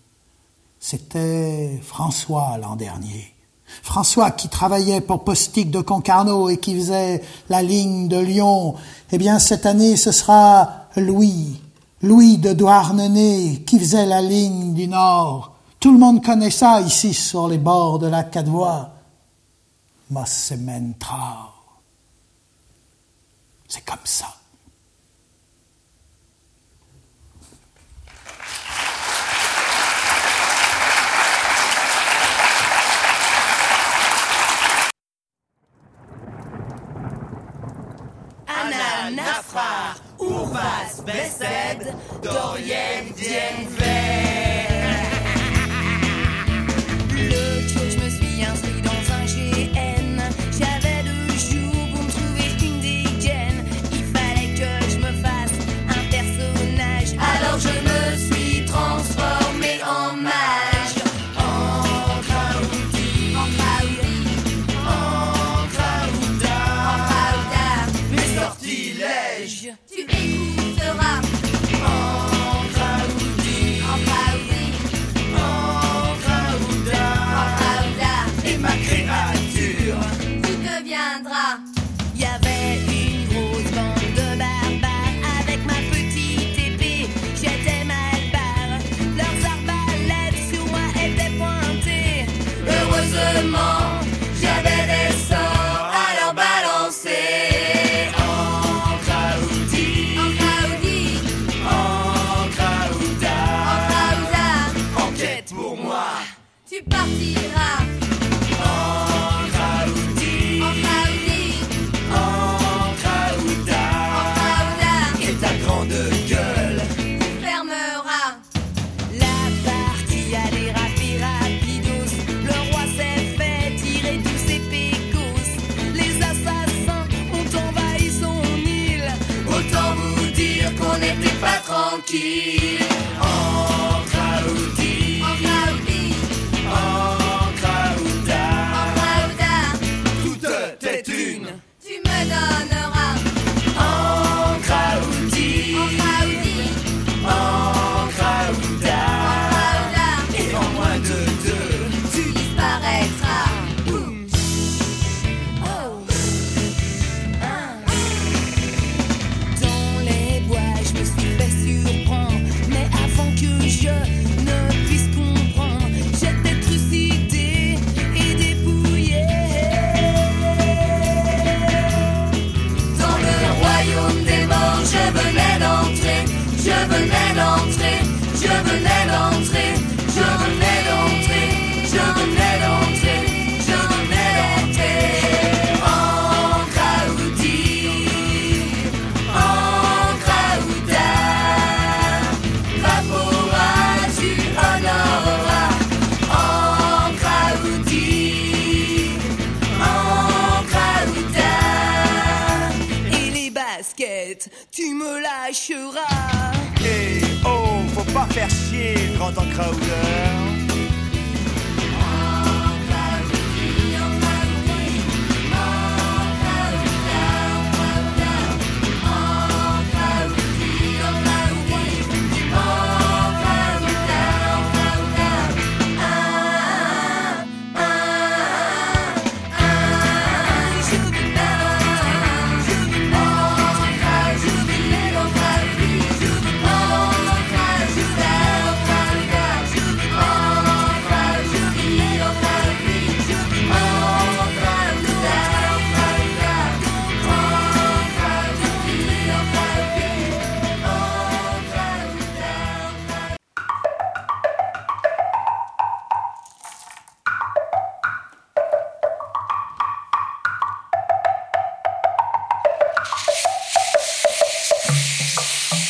Speaker 6: C'était François l'an dernier. François qui travaillait pour Postique de Concarneau et qui faisait la ligne de Lyon. Eh bien, cette année, ce sera Louis, Louis de Douarnenez qui faisait la ligne du Nord. Tout le monde connaît ça ici sur les bords de la Cadevoie. Mossementra. C'est comme ça.
Speaker 7: was besed, to je dzień. tu partiras. Grand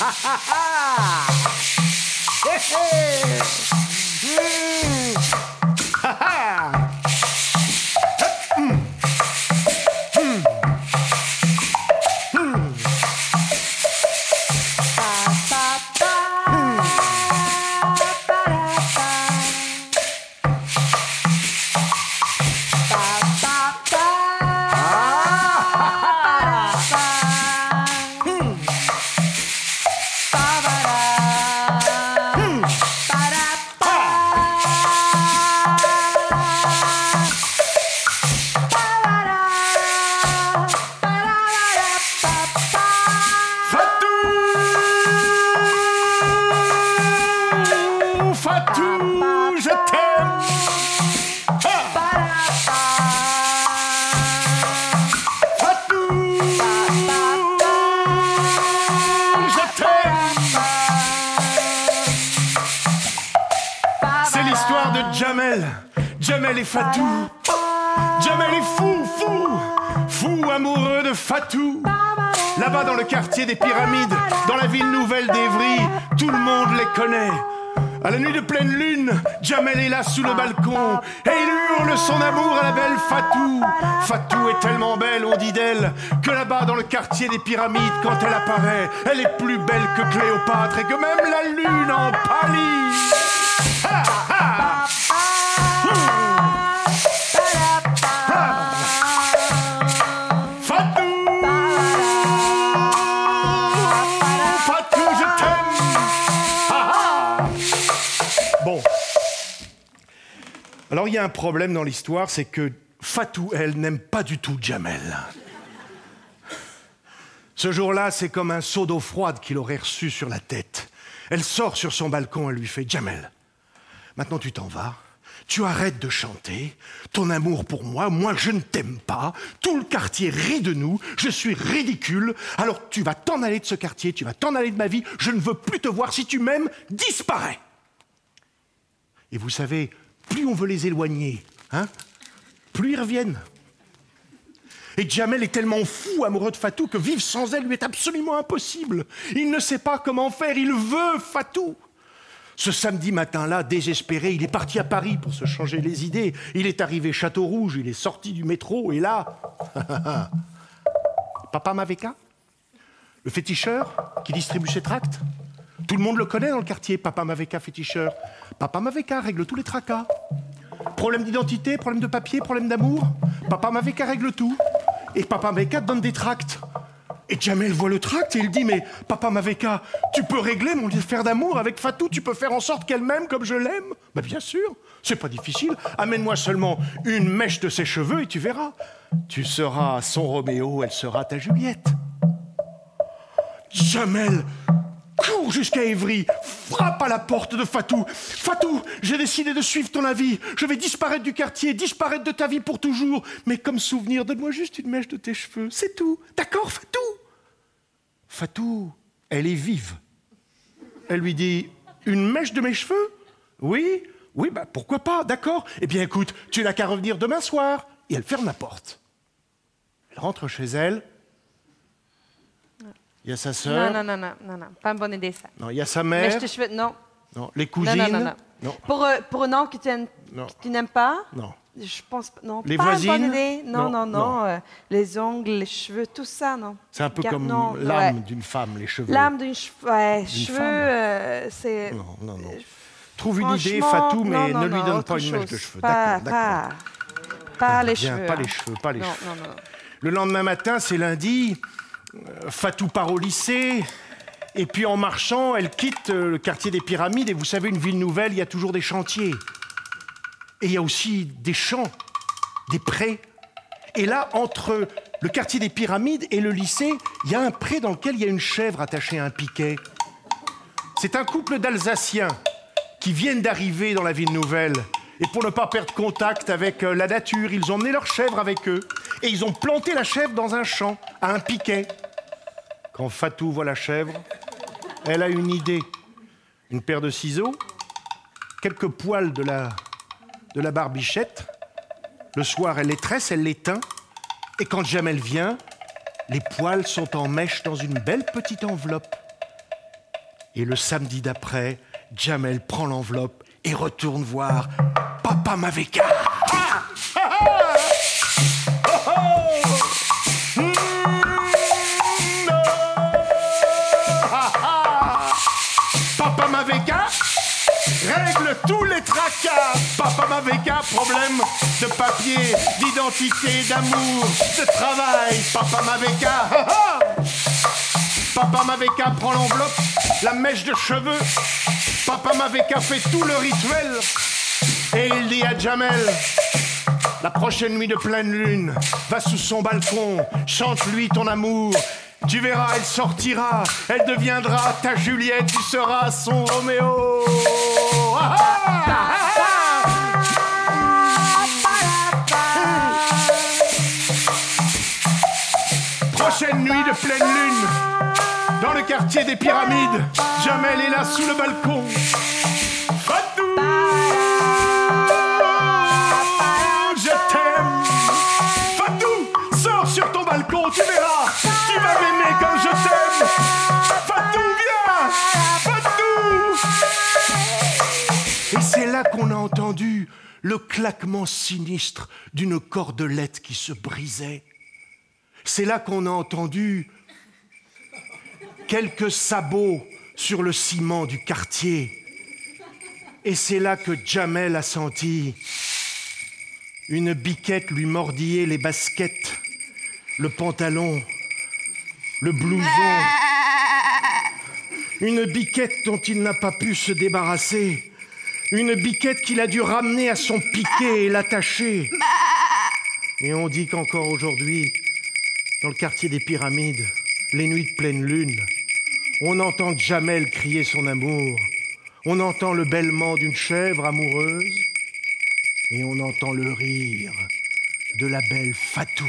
Speaker 7: en Crowder. Fatou dit d'elle, que là-bas dans le quartier des pyramides, quand elle apparaît, elle est plus belle que Cléopâtre et que même la lune en pâlit. Ah, ah. Bon. Alors il y a un problème dans l'histoire, c'est que Fatou, elle, n'aime pas du tout Jamel. Ce jour-là, c'est comme un seau d'eau froide qu'il aurait reçu sur la tête. Elle sort sur son balcon et lui fait Jamel, maintenant tu t'en vas. Tu arrêtes de chanter, ton amour pour moi, moi je ne t'aime pas, tout le quartier rit de nous, je suis ridicule, alors tu vas t'en aller de ce quartier, tu vas t'en aller de ma vie, je ne veux plus te voir, si tu m'aimes, disparais. Et vous savez, plus on veut les éloigner, hein, plus ils reviennent. Et Jamel est tellement fou amoureux de Fatou que vivre sans elle lui est absolument impossible. Il ne sait pas comment faire, il veut Fatou. Ce samedi matin-là, désespéré, il est parti à Paris pour se changer les idées. Il est arrivé Château Rouge, il est sorti du métro, et là... Papa Maveka Le féticheur qui distribue ses tracts
Speaker 8: Tout le monde le connaît dans le quartier, Papa Maveka féticheur. Papa Maveka règle tous les tracas. Problème d'identité, problème de papier, problème d'amour. Papa Maveka règle tout. Et Papa Maveka donne des tracts. Et Jamel voit le tract et il dit Mais Papa Maveka, tu peux régler mon affaire d'amour avec Fatou Tu peux faire en sorte qu'elle m'aime comme je l'aime Bah bien sûr, c'est pas difficile. Amène-moi seulement une mèche de ses cheveux et tu verras. Tu seras son Roméo, elle sera ta Juliette. Jamel court jusqu'à Évry, frappe à la porte de Fatou. Fatou, j'ai décidé de suivre ton avis. Je vais disparaître du quartier, disparaître de ta vie pour toujours. Mais comme souvenir, donne-moi juste une mèche de tes cheveux. C'est tout. D'accord, Fatou? Fatou, elle est vive. Elle lui dit Une mèche de mes cheveux? Oui Oui, bah pourquoi pas, d'accord. Eh bien écoute, tu n'as qu'à revenir demain soir. Et elle ferme la porte. Elle rentre chez elle. Il y a sa
Speaker 9: Non,
Speaker 8: sœur.
Speaker 9: non, non, non, non, non, pas une bonne idée ça.
Speaker 8: Non, il y a sa
Speaker 9: Mais
Speaker 8: mère.
Speaker 9: je te cheveux, non.
Speaker 8: Non, les
Speaker 9: Non,
Speaker 8: cousines.
Speaker 9: non, non, non.
Speaker 8: Non.
Speaker 9: Pour, euh, pour un nom que tu, aimes-
Speaker 8: Non.
Speaker 9: que tu n'aimes pas,
Speaker 8: Non.
Speaker 9: je pense. Non,
Speaker 8: Les
Speaker 9: pas une
Speaker 8: voisines?
Speaker 9: bonne idée. Non,
Speaker 8: Non,
Speaker 9: non, non.
Speaker 8: non.
Speaker 9: euh, les ongles, les cheveux, tout ça, non.
Speaker 8: C'est un peu comme
Speaker 9: non,
Speaker 8: l'âme
Speaker 9: ouais.
Speaker 8: d'une femme, les cheveux.
Speaker 9: L'âme d'une che- ouais, cheveux, euh, c'est.
Speaker 8: Non, non, non. Trouve une idée, Fatou, mais
Speaker 9: non, non,
Speaker 8: ne lui
Speaker 9: non,
Speaker 8: donne pas une mèche de cheveux.
Speaker 9: Pas,
Speaker 8: D'accord, d'accord.
Speaker 9: pas, pas les
Speaker 8: Bien,
Speaker 9: cheveux.
Speaker 8: pas
Speaker 9: hein.
Speaker 8: les cheveux, pas les
Speaker 9: non,
Speaker 8: cheveux.
Speaker 9: Non, non, non.
Speaker 8: Le lendemain matin, c'est lundi. Fatou part au lycée. Et puis en marchant, elle quitte euh, le quartier des pyramides. Et vous savez, une ville nouvelle, il y a toujours des chantiers. Et il y a aussi des champs, des prés. Et là, entre le quartier des pyramides et le lycée, il y a un pré dans lequel il y a une chèvre attachée à un piquet. C'est un couple d'Alsaciens qui viennent d'arriver dans la ville nouvelle. Et pour ne pas perdre contact avec euh, la nature, ils ont emmené leur chèvre avec eux. Et ils ont planté la chèvre dans un champ, à un piquet. Quand Fatou voit la chèvre, elle a une idée. Une paire de ciseaux, quelques poils de la, de la barbichette. Le soir, elle les tresse, elle les teint. Et quand Jamel vient, les poils sont en mèche dans une belle petite enveloppe. Et le samedi d'après, Jamel prend l'enveloppe et retourne voir Papa Maveka. Papa Maveka règle tous les tracas. Papa Maveka, problème de papier, d'identité, d'amour, de travail. Papa Maveka. Papa Maveka prend l'enveloppe, la mèche de cheveux. Papa Maveka fait tout le rituel. Et il dit à Jamel, la prochaine nuit de pleine lune, va sous son balcon, chante-lui ton amour. Tu verras, elle sortira, elle deviendra ta Juliette, tu seras son Roméo. Prochaine nuit de pleine lune, dans le quartier des pyramides, Jamel est là sous le balcon. Fatou Je t'aime. Fatou Sors sur ton balcon, tu verras. Tu vas m'aimer comme je t'aime. Fatou, viens. Fatou. Et c'est là qu'on a entendu le claquement sinistre d'une cordelette qui se brisait. C'est là qu'on a entendu quelques sabots sur le ciment du quartier. Et c'est là que Jamel a senti une biquette lui mordiller les baskets, le pantalon, le blouson. Une biquette dont il n'a pas pu se débarrasser. Une biquette qu'il a dû ramener à son piquet et l'attacher. Et on dit qu'encore aujourd'hui, dans le quartier des pyramides, les nuits de pleine lune, on entend Jamel crier son amour. On entend le bêlement d'une chèvre amoureuse. Et on entend le rire de la belle Fatou.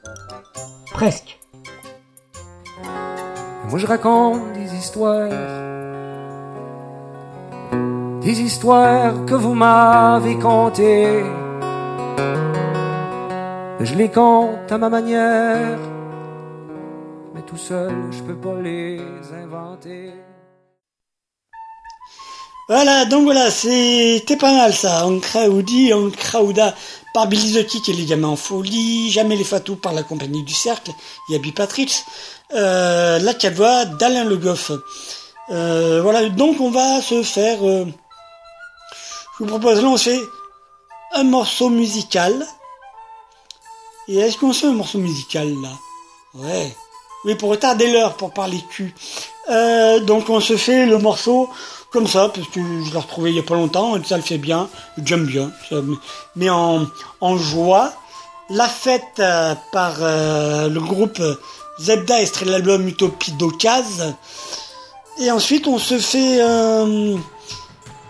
Speaker 1: presque.
Speaker 2: Et moi je raconte des histoires. Des histoires que vous m'avez contées. Je les compte à ma manière. Mais tout seul, je peux pas les inventer.
Speaker 1: Voilà, donc voilà, c'était pas mal ça. En Crowdy, en Crowda par Billy the Kick et les gamins en folie, Jamais les Fatous par la compagnie du Cercle, Yabi Patrick, euh, La Cavoie d'Alain Le Goff. Euh, voilà, donc on va se faire. euh, je vous propose, là on fait un morceau musical. Et est-ce qu'on se fait un morceau musical là? Ouais. Oui, pour retarder l'heure, pour parler cul. Euh, donc on se fait le morceau comme ça, parce que je l'ai retrouvé il y a pas longtemps, et ça le fait bien, j'aime bien. Met en, joie. La fête euh, par euh, le groupe Zebda, extrait de l'album Utopie d'Ocase. Et ensuite on se fait euh,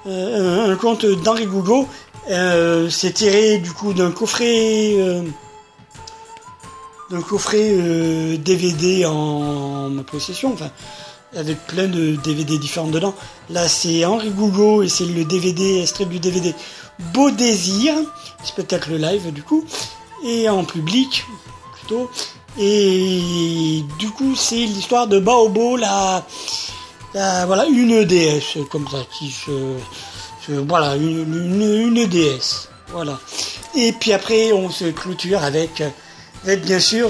Speaker 1: un, conte d'Henri Gougo. C'est tiré du coup d'un coffret... d'un coffret DVD en ma possession, avec plein de DVD différents dedans. Là, c'est Henri Gougo et c'est le DVD, extrait du DVD Beau Désir, c'est peut-être le live du coup, et en public plutôt. Et du coup, c'est l'histoire de Baobo, la, la- voilà, une déesse comme ça qui se, voilà, une, une, une voilà. Et puis après, on se clôture avec, avec bien sûr,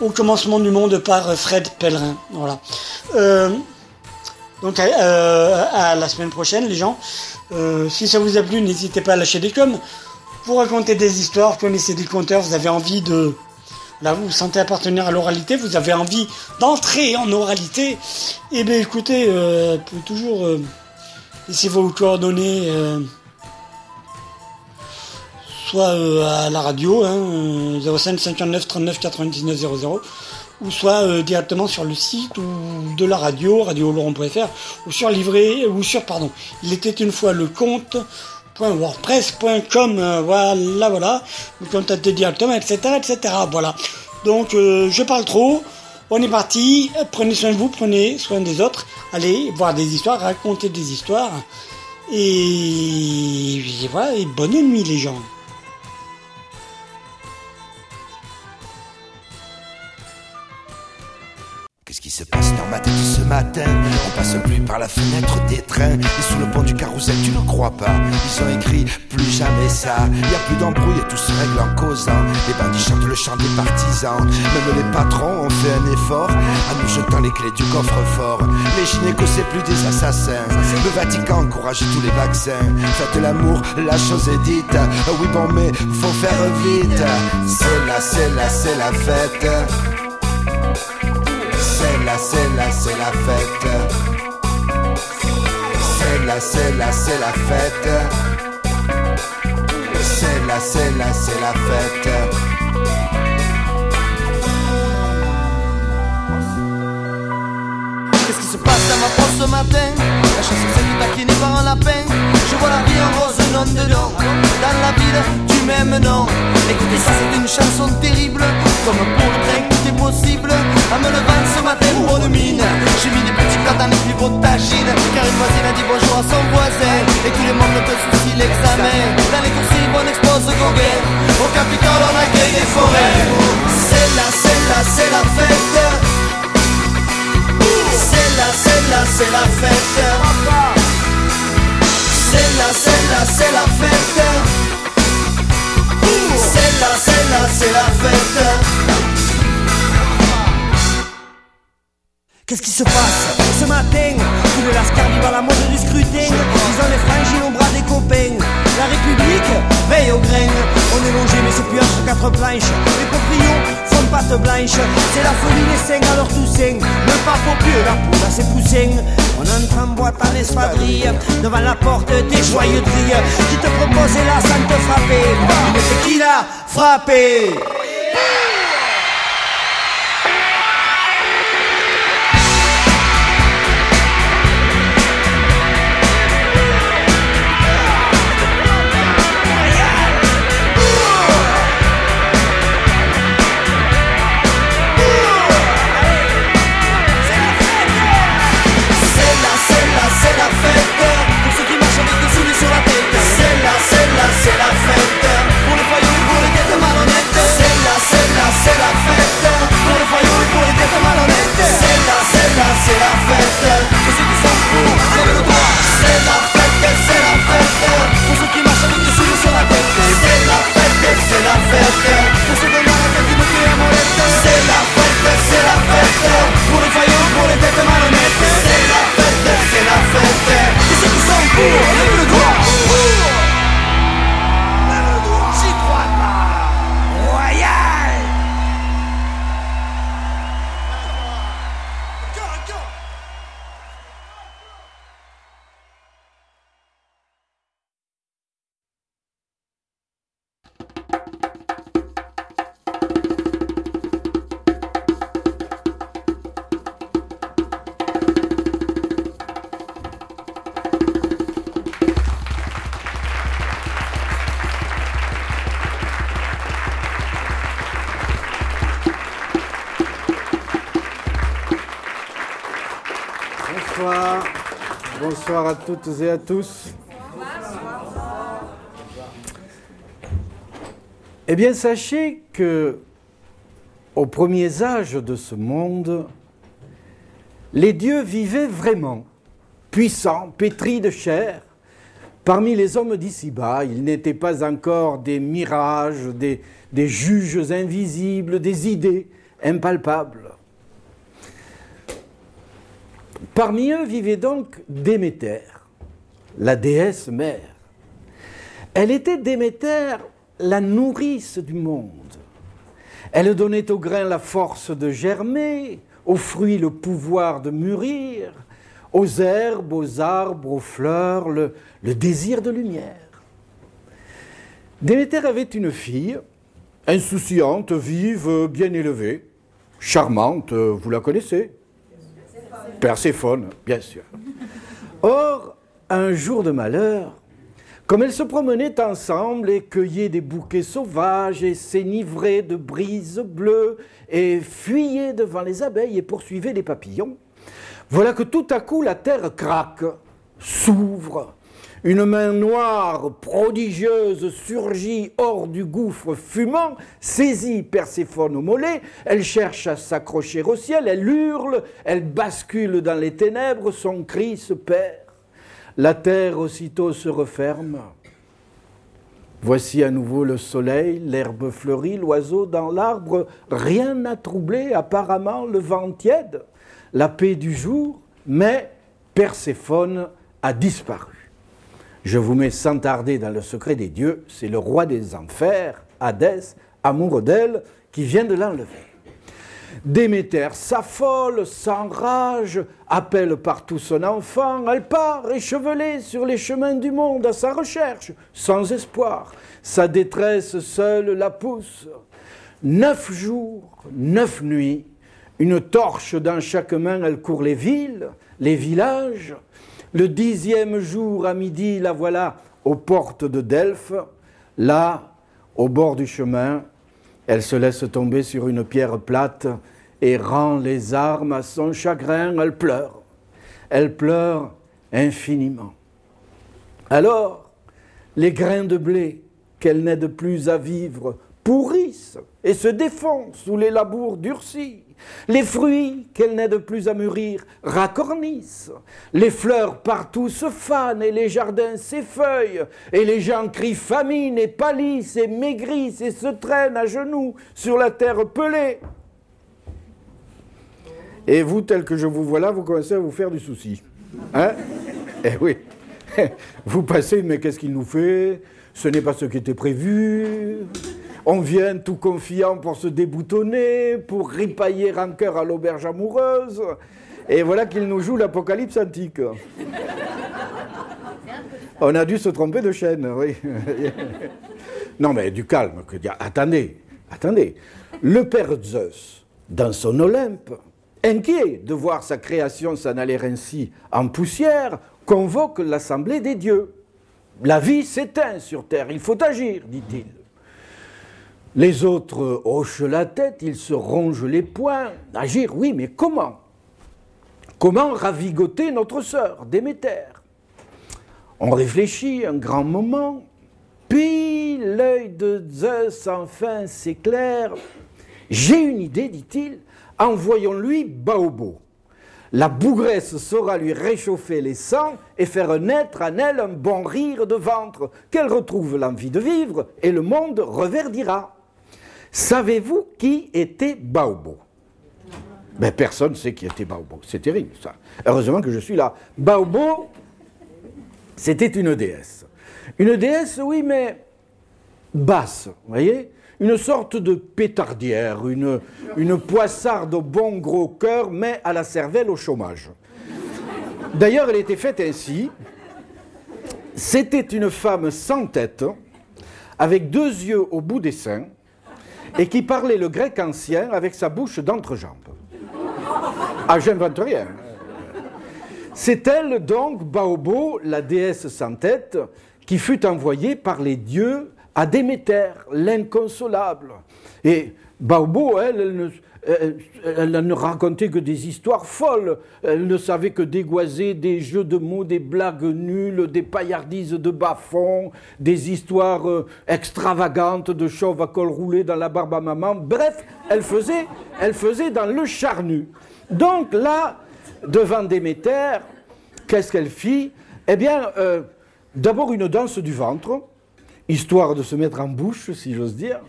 Speaker 1: au commencement du monde par euh, Fred Pellerin, voilà. Euh, donc euh, à la semaine prochaine, les gens. Euh, si ça vous a plu, n'hésitez pas à lâcher des coms. Vous racontez des histoires, connaissez des conteurs, vous avez envie de... Là, vous vous sentez appartenir à l'oralité, vous avez envie d'entrer en oralité. Eh bien écoutez, euh, vous pouvez toujours euh, laisser vos coordonnées euh, soit euh, à la radio, hein, euh, 05 59 39 99 00, ou soit euh, directement sur le site ou de la radio, radioloron.fr, ou sur livret, ou sur, pardon, il était une fois le compte .wordpress.com euh, voilà voilà vous contactez directement etc etc voilà. Donc je parle trop on est parti prenez soin de vous prenez soin des autres allez voir des histoires raconter des histoires et, et voilà et bonne nuit les gens
Speaker 10: qui se passe dans ma tête ce matin. On passe plus par la fenêtre des trains. Et sous le pont du carrousel tu ne crois pas. Ils ont écrit plus jamais ça. Y a plus d'embrouille et tout se règle en causant. Les bandits chantent le chant des partisans. Même les patrons ont fait un effort. En nous jetant les clés du coffre-fort. Les gynécos c'est plus des assassins. Le Vatican encourage tous les vaccins. Faites l'amour, la chose est dite. Oui bon mais faut faire vite. C'est là, c'est là, c'est la fête c'est là, c'est la fête. C'est là, c'est là, c'est la fête. C'est là, c'est là, c'est la fête.
Speaker 5: Qu'est-ce qui se passe dans ma poche ce matin? La chanson s'est taquinée par un lapin Je vois la vie en rose, non dedans Dans la ville du même nom Écoutez ça c'est une chanson terrible Comme pour le tout est possible En me levant ce matin. Bonne mine J'ai mis des petits plats dans les plus beaux tagines. Car une voisine a dit bonjour à son voisin. Et tout le monde ne peut soucier l'examen. Dans les coursives on expose Gauguin Au Capitole on accueille des forêts. C'est là, c'est là, c'est la fête. C'est là, c'est là, c'est la fête. C'est là, c'est là, c'est la fête. C'est là, c'est là, c'est la fête.
Speaker 11: Qu'est-ce qui se passe ce matin? Tout le lascar vivant la mode du scrutin. Ils ont les franges au bras des copains. La République veille au grain On est logé mais c'est plus entre quatre planches. Les proprios font patte blanche C'est la folie des seins alors tout sain Le pape au pieu, la poule à ses poussins. On entre en boîte à l'espadrille. Devant la porte des joyeuseries Qui te propose là sans te frapper? Une tequila frappée la, c'est la fête les faillots et pour les têtes malhonnêtes C'est la, c'est la, c'est la fête Pour ceux qui sont pour, lève le doigt C'est la fête, c'est la fête Pour ceux qui marchent avec des souliers sur la tête C'est la fête, c'est la fête Pour ceux qui ont la tête une clé à molette C'est la fête, c'est la fête Pour les faillots, pour les têtes malhonnêtes C'est la fête, c'est la fête Et ceux qui sont pour, lève le doigt
Speaker 12: toutes et à tous. Eh bien, sachez que aux premiers âges de ce monde, les dieux vivaient vraiment, puissants, pétris de chair. Parmi les hommes d'ici-bas, ils n'étaient pas encore des mirages, des, juges invisibles, des idées impalpables. Parmi eux vivait donc Déméter, la déesse mère. Elle était Déméter, la nourrice du monde. Elle donnait au grain la force de germer, aux fruits le pouvoir de mûrir, aux herbes, aux arbres, aux fleurs le, désir de lumière. Déméter avait une fille, insouciante, vive, bien élevée, charmante, vous la connaissez? Perséphone, bien sûr. Or, un jour de malheur, comme elles se promenaient ensemble et cueillaient des bouquets sauvages et s'enivraient de brises bleues et fuyaient devant les abeilles et poursuivaient les papillons, voilà que tout à coup la terre craque, s'ouvre, une main noire prodigieuse surgit hors du gouffre fumant, saisit Perséphone au mollet, elle cherche à s'accrocher au ciel, elle hurle, elle bascule dans les ténèbres, son cri se perd. La terre aussitôt se referme. Voici à nouveau le soleil, l'herbe fleurie, l'oiseau dans l'arbre, rien n'a troublé apparemment le vent tiède, la paix du jour, mais Perséphone a disparu. Je vous mets sans tarder dans le secret des dieux, c'est le roi des enfers, Hadès, amoureux d'elle, qui vient de l'enlever. Déméter s'affole, s'enrage, appelle partout son enfant, elle part échevelée sur les chemins du monde à sa recherche, sans espoir. Sa détresse seule la pousse. Neuf jours, neuf nuits, une torche dans chaque main, elle court les villes, les villages. Le dixième jour à midi, la voilà aux portes de Delphes. Là, au bord du chemin, elle se laisse tomber sur une pierre plate et rend les armes à son chagrin. Elle pleure. Elle pleure infiniment. Alors, les grains de blé qu'elle n'aide plus à vivre pourrissent et se défont sous les labours durcis. Les fruits qu'elle n'aide plus à mûrir racornissent. Les fleurs partout se fanent et les jardins s'effeuillent. Et les gens crient famine et pâlissent et maigrissent et se traînent à genoux sur la terre pelée. Et vous, tel que je vous vois là, vous commencez à vous faire du souci. Hein? Eh oui. Vous passez, mais qu'est-ce qu'il nous fait? Ce n'est pas ce qui était prévu. On vient tout confiant pour se déboutonner, pour ripailler rancœur à l'auberge amoureuse. Et voilà qu'il nous joue l'apocalypse antique. On a dû se tromper de chaîne, oui. non, mais du calme. que. Attendez, attendez. Le père Zeus, dans son Olympe, inquiet de voir sa création s'en aller ainsi en poussière, convoque l'assemblée des dieux. La vie s'éteint sur terre, il faut agir, dit-il. Les autres hochent la tête, ils se rongent les poings. Agir, oui, mais comment? Comment ravigoter notre sœur, Déméter? On réfléchit un grand moment, puis l'œil de Zeus enfin s'éclaire. J'ai une idée, dit-il, envoyons-lui Baobo. La bougresse saura lui réchauffer les sangs et faire naître en elle un bon rire de ventre, qu'elle retrouve l'envie de vivre et le monde reverdira. Savez-vous qui était Baobo? Ben, Personne ne sait qui était Baobo. C'est terrible, ça. Heureusement que je suis là. Baobo, c'était une déesse. Une déesse, oui, mais basse, vous voyez? Une sorte de pétardière, une, une poissarde au bon gros cœur, mais à la cervelle au chômage. D'ailleurs, elle était faite ainsi. C'était une femme sans tête, avec deux yeux au bout des seins, et qui parlait le grec ancien avec sa bouche d'entrejambe. Ah, j'invente rien. C'est elle donc, Baobo, la déesse sans tête, qui fut envoyée par les dieux à Déméter, l'inconsolable. Et Baobo, elle, elle ne, elle, elle ne racontait que des histoires folles. Elle ne savait que dégoiser des jeux de mots, des blagues nulles, des paillardises de bas-fond, des histoires euh, extravagantes de chauves à col roulé dans la barbe à maman. Bref, elle faisait, elle faisait dans le charnu. Donc là, devant Déméter, qu'est-ce qu'elle fit? Eh bien, euh, d'abord une danse du ventre, histoire de se mettre en bouche, si j'ose dire,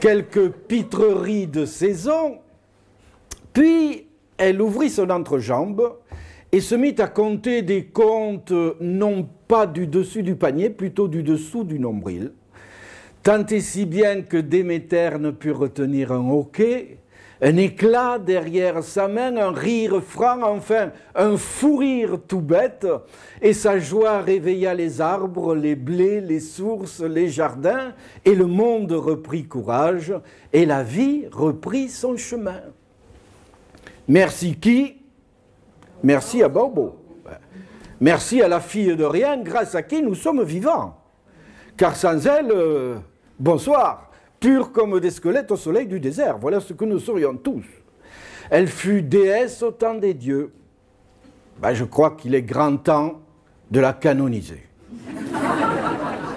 Speaker 12: quelques pitreries de saison, puis elle ouvrit son entrejambe et se mit à compter des comptes non pas du dessus du panier, plutôt du dessous du nombril, tant et si bien que Déméter ne put retenir un hoquet, un éclat derrière sa main, un rire franc, enfin un fou rire tout bête, et sa joie réveilla les arbres, les blés, les sources, les jardins, et le monde reprit courage, et la vie reprit son chemin. Merci qui? Merci à Bobo. Merci à la fille de rien, grâce à qui nous sommes vivants. Car sans elle, euh, bonsoir pure comme des squelettes au soleil du désert. Voilà ce que nous serions tous. Elle fut déesse au temps des dieux. Ben, je crois qu'il est grand temps de la canoniser.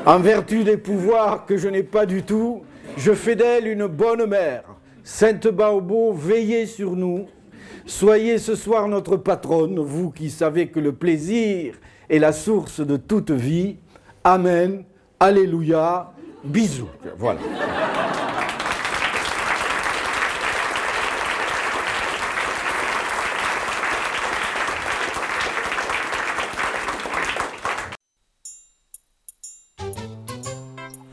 Speaker 12: En vertu des pouvoirs que je n'ai pas du tout, je fais d'elle une bonne mère. Sainte Baobo, veillez sur nous. Soyez ce soir notre patronne, vous qui savez que le plaisir est la source de toute vie. Amen. Alléluia. Bisous. Voilà.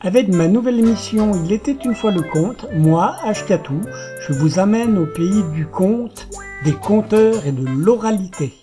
Speaker 13: Avec ma nouvelle émission Il était une fois le conte, moi, Ashkatou, je vous amène au pays du conte, des conteurs et de l'oralité.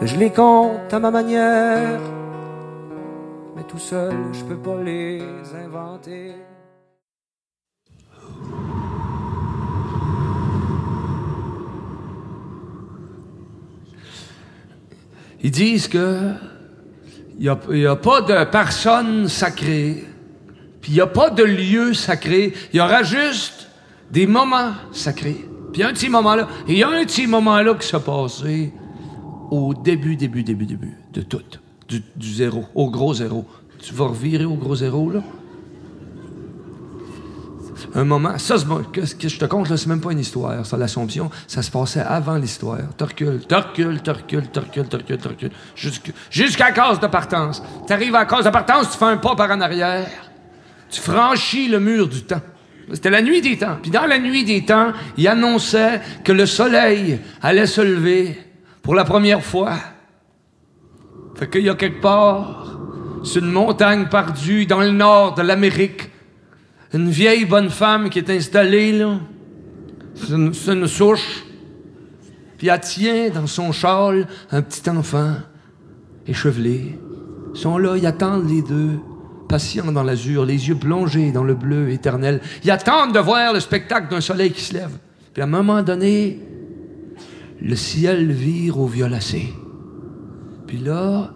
Speaker 2: Je les compte à ma manière, mais tout seul, je peux pas les inventer. Ils disent que il n'y a, pas de personne sacrée, puis il n'y a pas de lieu sacré. Il y aura juste des moments sacrés. Puis un petit moment là, il y a un petit moment là qui s'est passé au début, début, début, début de tout, du, du zéro, au gros zéro. Tu vas revirer au gros zéro là? Un moment, ça, bon, que, je te compte, c'est même pas une histoire, ça, l'Assomption, ça se passait avant l'histoire. Tu recules, tu recules, tu recules, tu recules, tu recules, jusqu'- jusqu'à la de partance. Tu arrives à la de partance, tu fais un pas par en arrière, tu franchis le mur du temps. C'était la nuit des temps. Puis dans la nuit des temps, il annonçait que le soleil allait se lever pour la première fois. Fait qu'il y a quelque part, sur une montagne perdue dans le nord de l'Amérique, une vieille bonne femme qui est installée là. C'est une, une souche. Puis elle tient dans son châle un petit enfant échevelé. Ils sont là, ils attendent les deux, patients dans l'azur, les yeux plongés dans le bleu éternel. Ils attendent de voir le spectacle d'un soleil qui se lève. Puis à un moment donné, le ciel vire au violacé. Puis là,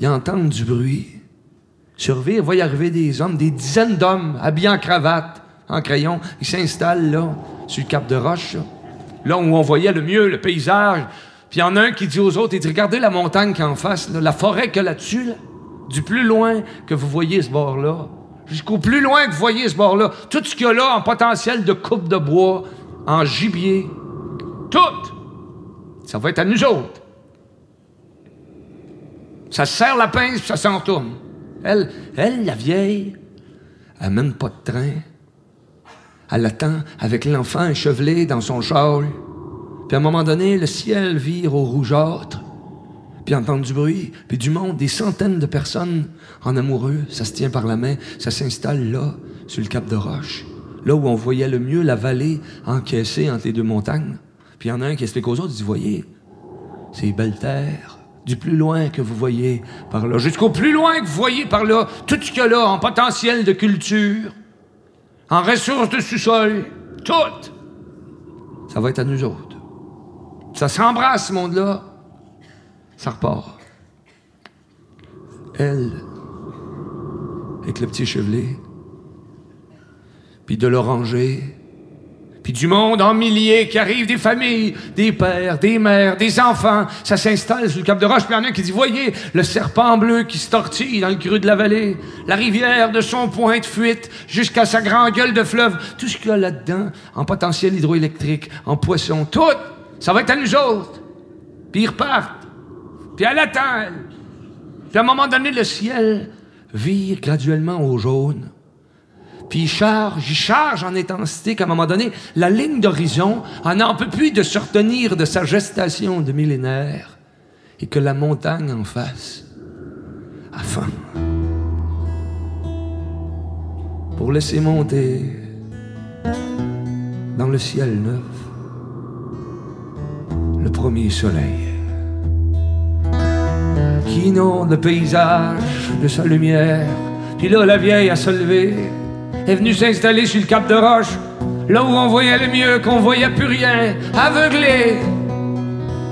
Speaker 2: ils entendent du bruit. Survivre, va y arriver des hommes, des dizaines d'hommes habillés en cravate, en crayon. Ils s'installent là, sur le cap de roche, là, où on voyait le mieux le paysage. Puis il y en a un qui dit aux autres, il dit, regardez la montagne qui est en face, la forêt a là-dessus, là. du plus loin que vous voyez ce bord-là, jusqu'au plus loin que vous voyez ce bord-là, tout ce qu'il y a là en potentiel de coupe de bois, en gibier, tout, ça va être à nous autres. Ça se serre la pince, puis ça s'en retourne. Elle, elle, la vieille, elle même pas de train. Elle attend avec l'enfant échevelé dans son châle. Puis à un moment donné, le ciel vire au rougeâtre. Puis entend du bruit, puis du monde, des centaines de personnes en amoureux. Ça se tient par la main, ça s'installe là, sur le cap de roche. Là où on voyait le mieux la vallée encaissée entre les deux montagnes. Puis il y en a un qui explique aux autres, il dit, voyez, c'est belle terre, du plus loin que vous voyez par là, jusqu'au plus loin que vous voyez par là, tout ce qu'il y a là en potentiel de culture, en ressources de sous-sol, tout, ça va être à nous autres. Ça s'embrasse, ce monde-là, ça repart. Elle, avec le petit chevelet, puis de l'oranger, puis du monde en milliers qui arrive, des familles, des pères, des mères, des enfants. Ça s'installe sur le cap de roche. Puis il y en qui dit, voyez, le serpent bleu qui se tortille dans le creux de la vallée, la rivière de son point de fuite jusqu'à sa grande gueule de fleuve, tout ce qu'il y a là-dedans, en potentiel hydroélectrique, en poisson, tout, ça va être à nous autres. Puis ils repartent. Puis elle attend, elle. Puis à un moment donné, le ciel vire graduellement au jaune. Puis il charge, il charge en intensité qu'à un moment donné, la ligne d'horizon en en peut plus de se retenir de sa gestation de millénaires et que la montagne en face a faim. Pour laisser monter dans le ciel neuf le premier soleil qui inonde le paysage de sa lumière. Puis là, la vieille a se levé, est venue s'installer sur le cap de roche, là où on voyait le mieux, qu'on voyait plus rien, aveuglé.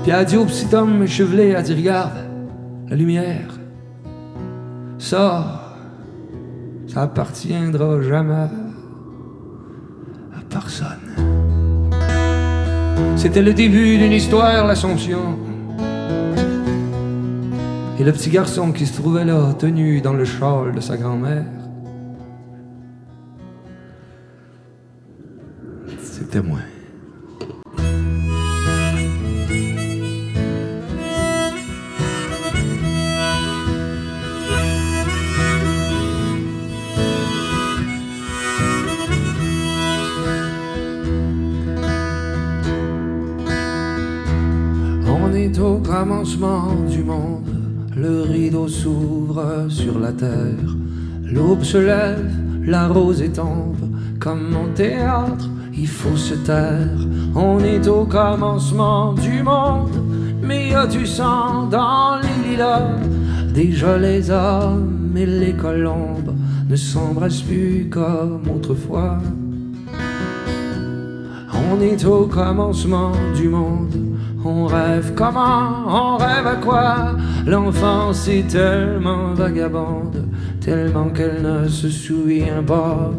Speaker 2: Puis elle a dit au petit homme échevelé, a dit, regarde, la lumière, ça, ça appartiendra jamais à personne. C'était le début d'une histoire, l'Assomption. Et le petit garçon qui se trouvait là, tenu dans le châle de sa grand-mère, On est au commencement du monde, le rideau s'ouvre sur la terre, l'aube se lève, la rose tombe, comme mon théâtre, il faut se taire. On est au commencement du monde, mais y a du sang dans les lilas. Déjà les hommes et les colombes ne s'embrassent plus comme autrefois. On est au commencement du monde. On rêve comment? On rêve à quoi? L'enfance est tellement vagabonde, tellement qu'elle ne se souvient pas.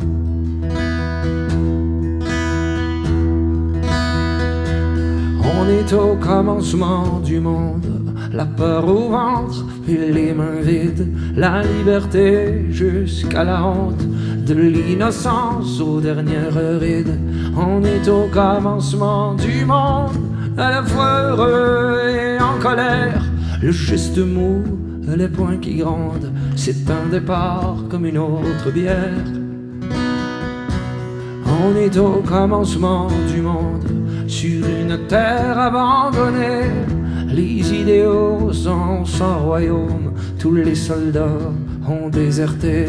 Speaker 2: On est au commencement du monde, la peur au ventre et les mains vides, la liberté jusqu'à la honte, de l'innocence aux dernières rides. On est au commencement du monde, à la fois heureux et en colère, le geste mou, les poings qui grondent, c'est un départ comme une autre bière. On est au commencement du monde, sur une terre abandonnée. Les idéaux sont sans royaume, tous les soldats ont déserté.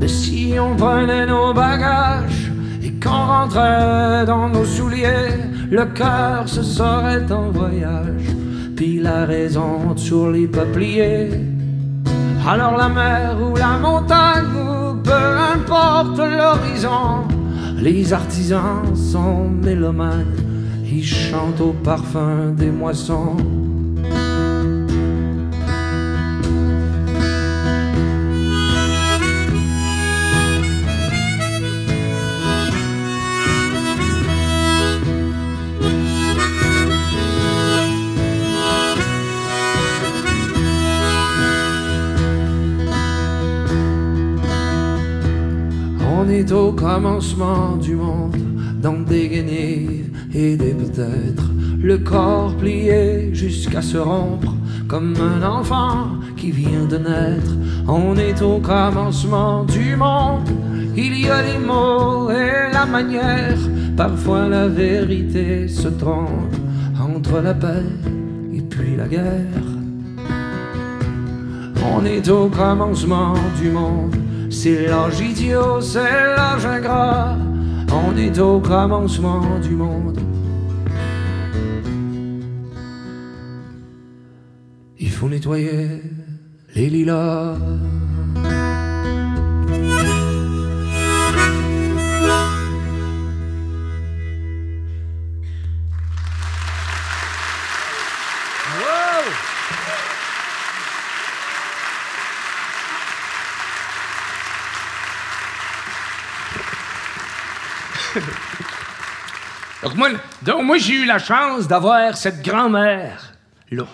Speaker 2: Mais si on prenait nos bagages et qu'on rentrait dans nos souliers, le cœur se serait en voyage, puis la raison sur les peupliers. Alors la mer ou la montagne, peu importe l'horizon, les artisans sont mélomanes, ils chantent au parfum des moissons. Est au commencement du monde, dans des guenilles et des peut-être, le corps plié jusqu'à se rompre, comme un enfant qui vient de naître. On est au commencement du monde, il y a les mots et la manière, parfois la vérité se trompe entre la paix et puis la guerre. On est au commencement du monde. C'est l'âge idiot, c'est l'âge ingrat. On est au commencement du monde. Il faut nettoyer les lilas.
Speaker 14: Moi, donc moi j'ai eu la chance d'avoir cette grand-mère là,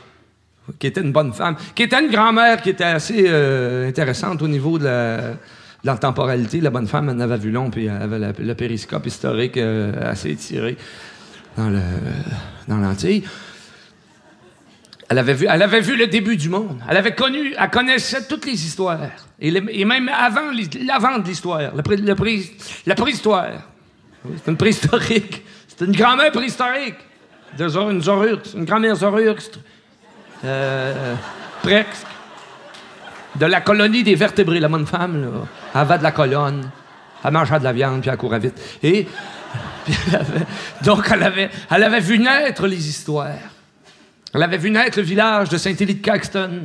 Speaker 14: qui était une bonne femme, qui était une grand-mère qui était assez euh, intéressante au niveau de la, la temporalité. La bonne femme, elle avait vu long, puis elle avait la- le périscope historique euh, assez étiré dans le dans l'Antille. Elle avait, vu, elle avait vu le début du monde. Elle avait connu, elle connaissait toutes les histoires. Et, même avant, l'avant de l'histoire, pré- la préhistoire. C'est une préhistorique. C'est une grand-mère préhistorique. Une grand-mère Zorurque. c'est- Euh, presque. De la colonie des vertébrés. La bonne femme, là. Elle va de la colonne. Elle mangeait de la viande, puis elle courait vite. Et. elle avait- donc, elle avait, elle avait vu naître les histoires. Elle avait vu naître le village de Saint-Élie de Caxton.